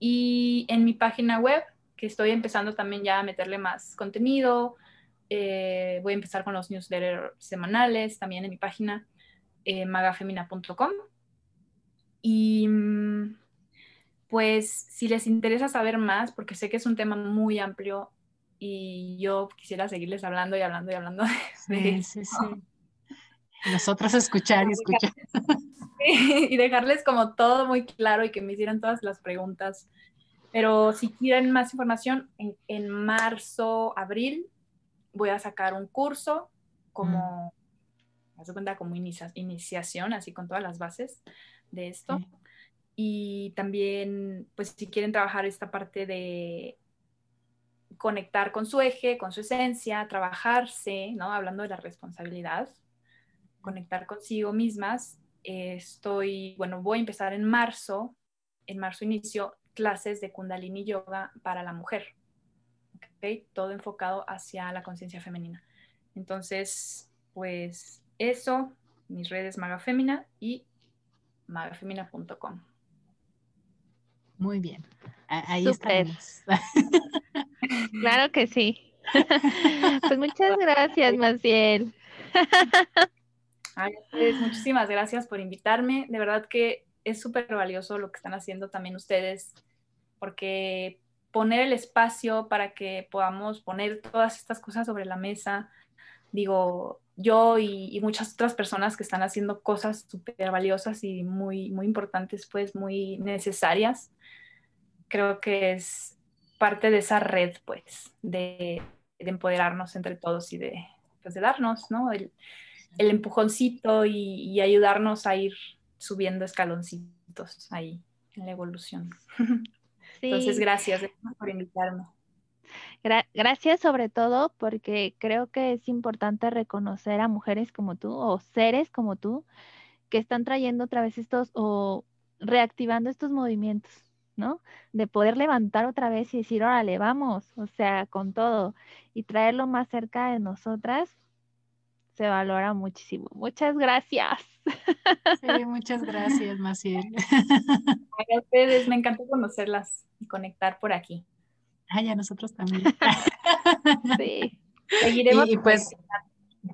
[SPEAKER 4] Y en mi página web, que estoy empezando también ya a meterle más contenido, eh, voy a empezar con los newsletters semanales también en mi página, eh, magafemina.com. Y mm, pues si les interesa saber más, porque sé que es un tema muy amplio y yo quisiera seguirles hablando y hablando y hablando de, sí, sí, sí.
[SPEAKER 3] Nosotros [LAUGHS] escuchar y escuchar.
[SPEAKER 4] y dejarles como todo muy claro y que me hicieran todas las preguntas. Pero si quieren más información, en, marzo, abril, voy a sacar un curso como, mm. cuenta, como iniciación, así con todas las bases de esto. Y también, pues si quieren trabajar esta parte de conectar con su eje, con su esencia, trabajarse, ¿no? Hablando de la responsabilidad, conectar consigo mismas. estoy, bueno, voy a empezar en marzo, en marzo inicio clases de Kundalini Yoga para la mujer. ¿Okay? Todo enfocado hacia la conciencia femenina. Entonces, pues eso, mis redes Magafemina y magafemina.com.
[SPEAKER 3] Muy bien. Ahí estamos. [LAUGHS]
[SPEAKER 2] claro que sí. [LAUGHS] pues muchas gracias, Maciel.
[SPEAKER 4] Ay, pues, muchísimas gracias por invitarme. De verdad que es súper valioso lo que están haciendo también ustedes, porque poner el espacio para que podamos poner todas estas cosas sobre la mesa, digo, yo y, muchas otras personas que están haciendo cosas súper valiosas y muy, muy importantes, pues muy necesarias, creo que es parte de esa red, pues, de, de empoderarnos entre todos y de, pues, de darnos, ¿no? El, el empujoncito y, ayudarnos a ir subiendo escaloncitos ahí en la evolución. [LAUGHS] Entonces, gracias por invitarme.
[SPEAKER 2] gracias sobre todo porque creo que es importante reconocer a mujeres como tú o seres como tú que están trayendo otra vez estos o reactivando estos movimientos, ¿no? De poder levantar otra vez y decir, órale, vamos, o sea, con todo y traerlo más cerca de nosotras se valora muchísimo. Muchas gracias.
[SPEAKER 3] Sí, muchas gracias, Maciel. [LAUGHS]
[SPEAKER 4] A ustedes, me encantó conocerlas y conectar por aquí.
[SPEAKER 3] Ay, a nosotros también. [LAUGHS]
[SPEAKER 2] Sí.
[SPEAKER 3] Seguiremos. Y, pues,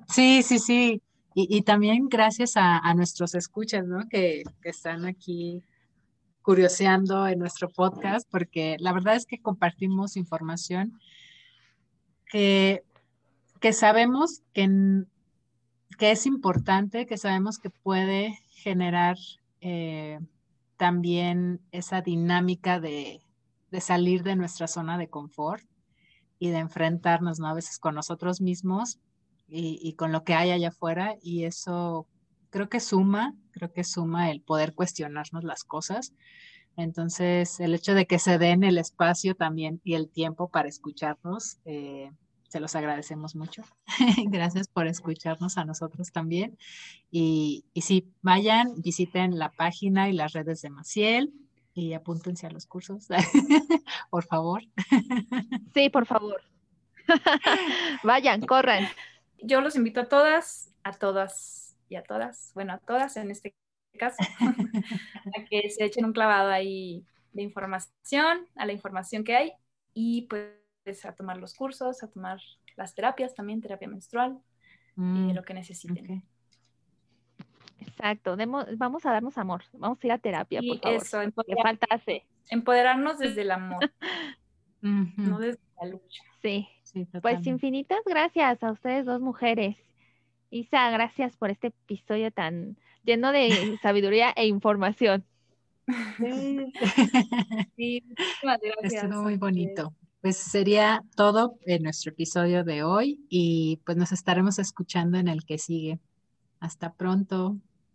[SPEAKER 3] sí, sí, sí. Y, también gracias a, nuestros escuchas, ¿no? Que, que están aquí curioseando en nuestro podcast, porque la verdad es que compartimos información que, que sabemos que que es importante, que sabemos que puede generar eh, también esa dinámica de, salir de nuestra zona de confort y de enfrentarnos ¿no? a veces con nosotros mismos y, con lo que hay allá afuera y eso creo que suma, creo que suma el poder cuestionarnos las cosas. Entonces, el hecho de que se den el espacio también y el tiempo para escucharnos, eh, se los agradecemos mucho. [LAUGHS] Gracias por escucharnos a nosotros también. Y, y sí, vayan, visiten la página y las redes de Maciel y apúntense a los cursos, [LAUGHS] por favor. [LAUGHS]
[SPEAKER 2] Sí, por favor. vayan, corran.
[SPEAKER 4] Yo los invito a todas, a todas y a todas, bueno, a todas en este caso, a que se echen un clavado ahí de información, a la información que hay y pues a tomar los cursos, a tomar las terapias también, terapia menstrual, y mm, lo que necesiten.
[SPEAKER 2] Exacto, vamos a darnos amor, vamos a ir a terapia, por favor. Eso, falta hace.
[SPEAKER 4] Empoderarnos desde el amor, [LAUGHS] no desde la lucha.
[SPEAKER 2] Sí, pues infinitas gracias a ustedes dos mujeres. Isa, gracias por este episodio tan lleno de [LAUGHS] sabiduría e información.
[SPEAKER 3] Sí, [LAUGHS] sí gracias. Estuvo muy bonito. Pues sería todo en nuestro episodio de hoy y pues nos estaremos escuchando en el que sigue. Hasta pronto.